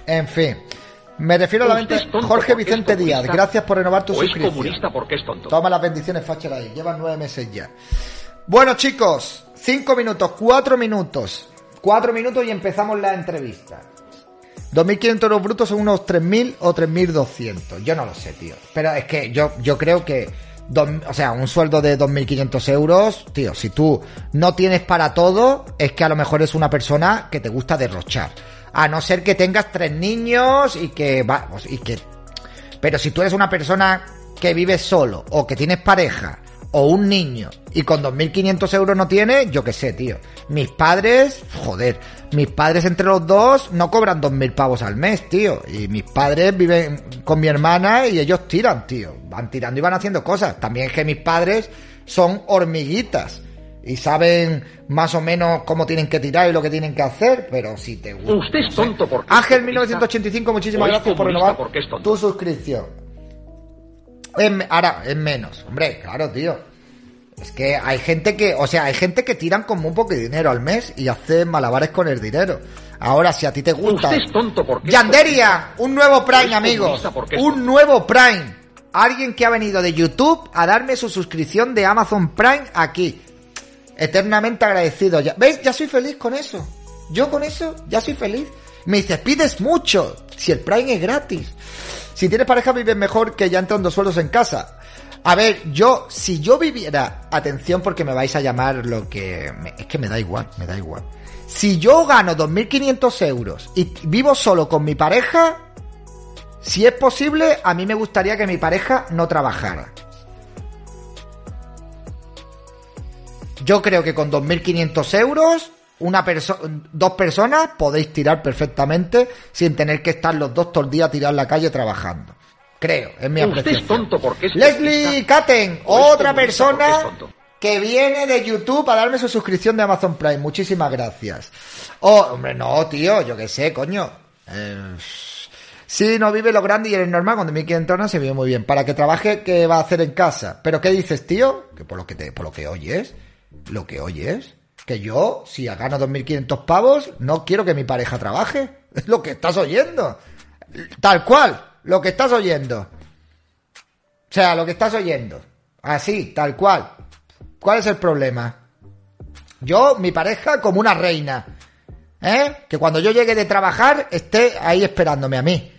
En fin. Me refiero a la mente Jorge Vicente Díaz. Gracias por renovar tu o es suscripción. comunista porque es tonto. Toma las bendiciones, Facher ahí. Llevan nueve meses ya. Bueno, chicos, cinco minutos, cuatro minutos. Cuatro minutos y empezamos la entrevista. 2.500 euros brutos son unos 3.000 o 3.200. Yo no lo sé, tío. Pero es que yo, yo creo que... dos- o sea, un sueldo de 2.500 euros, tío, si tú no tienes para todo, es que a lo mejor es una persona que te gusta derrochar. A no ser que tengas tres niños y que... Vamos, y que pero si tú eres una persona que vive solo o que tienes pareja o un niño y con 2.500 euros no tienes, yo qué sé, tío. Mis padres, joder, mis padres entre los dos no cobran 2.000 pavos al mes, tío. Y mis padres viven con mi hermana y ellos tiran, tío. Van tirando y van haciendo cosas. También es que mis padres son hormiguitas. Y saben más o menos cómo tienen que tirar y lo que tienen que hacer, pero si te gusta. Usted es tonto porque Ángel comunista, 1985, muchísimas gracias por renovar tu suscripción. Ahora, es menos. Hombre, claro, tío. Es que hay gente que, o sea, hay gente que tiran con muy poco dinero al mes y hacen malabares con el dinero. Ahora, si a ti te gusta. Usted es tonto porque Yanderia, un nuevo Prime, amigos. Un nuevo Prime. alguien que ha venido de YouTube a darme su suscripción de Amazon Prime aquí. Eternamente agradecido. Ya, ¿Veis? Ya soy feliz con eso. Yo con eso ya soy feliz. Me dice, pides mucho. Si el Prime es gratis. Si tienes pareja vives mejor que ya entrando sueldos en casa. A ver, yo, si yo viviera, atención porque me vais a llamar lo que... me- es que me da igual, me da igual. Si yo gano 2.500 euros y vivo solo con mi pareja, si es posible, a mí me gustaría que mi pareja no trabajara. Yo creo que con 2.500 euros, una perso dos personas podéis tirar perfectamente sin tener que estar los dos todo el día tirados en la calle trabajando. Creo, es mi apreciación. es tonto porque es Leslie Caten, otra persona que viene de YouTube a darme su suscripción de Amazon Prime. Muchísimas gracias. Oh, hombre, no, tío, yo qué sé, coño. Eh, sí, no vive lo grande y eres normal, cuando me quieren tornar se vive muy bien. Para que trabaje, ¿qué va a hacer en casa? ¿Pero qué dices, tío? Que por lo que te, por lo que oyes, lo que oyes, que yo, si gano 2.500 pavos, no quiero que mi pareja trabaje. (laughs) Es lo que estás oyendo. Tal cual, lo que estás oyendo. O sea, lo que estás oyendo. Así, tal cual. ¿Cuál es el problema? Yo, mi pareja, como una reina. ¿Eh? Que cuando yo llegue de trabajar, esté ahí esperándome a mí.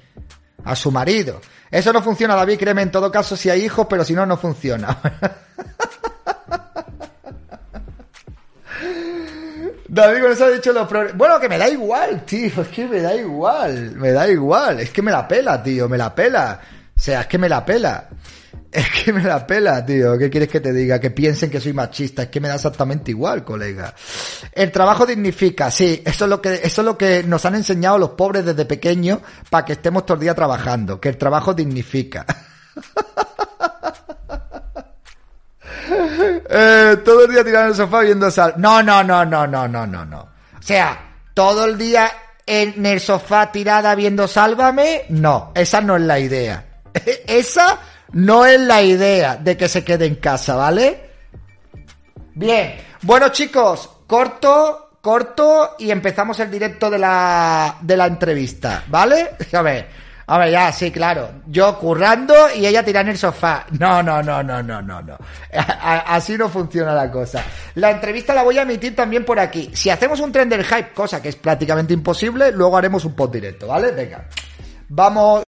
A su marido. Eso no funciona, David, créeme, en todo caso si hay hijos, pero si no, no funciona. (laughs) David eso ha dicho los problemas. Bueno, que me da igual, tío. Es que me da igual. Me da igual. Es que me la pela, tío. Me la pela. O sea, es que me la pela. Es que me la pela, tío. ¿Qué quieres que te diga? Que piensen que soy machista. Es que me da exactamente igual, colega. El trabajo dignifica, sí. Eso es lo que, eso es lo que nos han enseñado los pobres desde pequeños para que estemos todo el día trabajando. Que el trabajo dignifica. (laughs) (laughs) Eh, todo el día tirado en el sofá viendo sal. No, no, no, no, no, no, no, no. O sea, todo el día en el sofá tirada viendo Sálvame, no, esa no es la idea. (laughs) esa no es la idea de que se quede en casa, ¿vale? Bien, bueno chicos, corto, corto y empezamos el directo de la, de la entrevista, ¿vale? (laughs) A ver, ver, ya, sí, claro. Yo currando y ella tirada en el sofá. No, no, no, no, no, no, no. Así no funciona la cosa. La entrevista la voy a emitir también por aquí. Si hacemos un tren del hype, cosa que es prácticamente imposible, luego haremos un post directo, ¿vale? Venga. Vamos.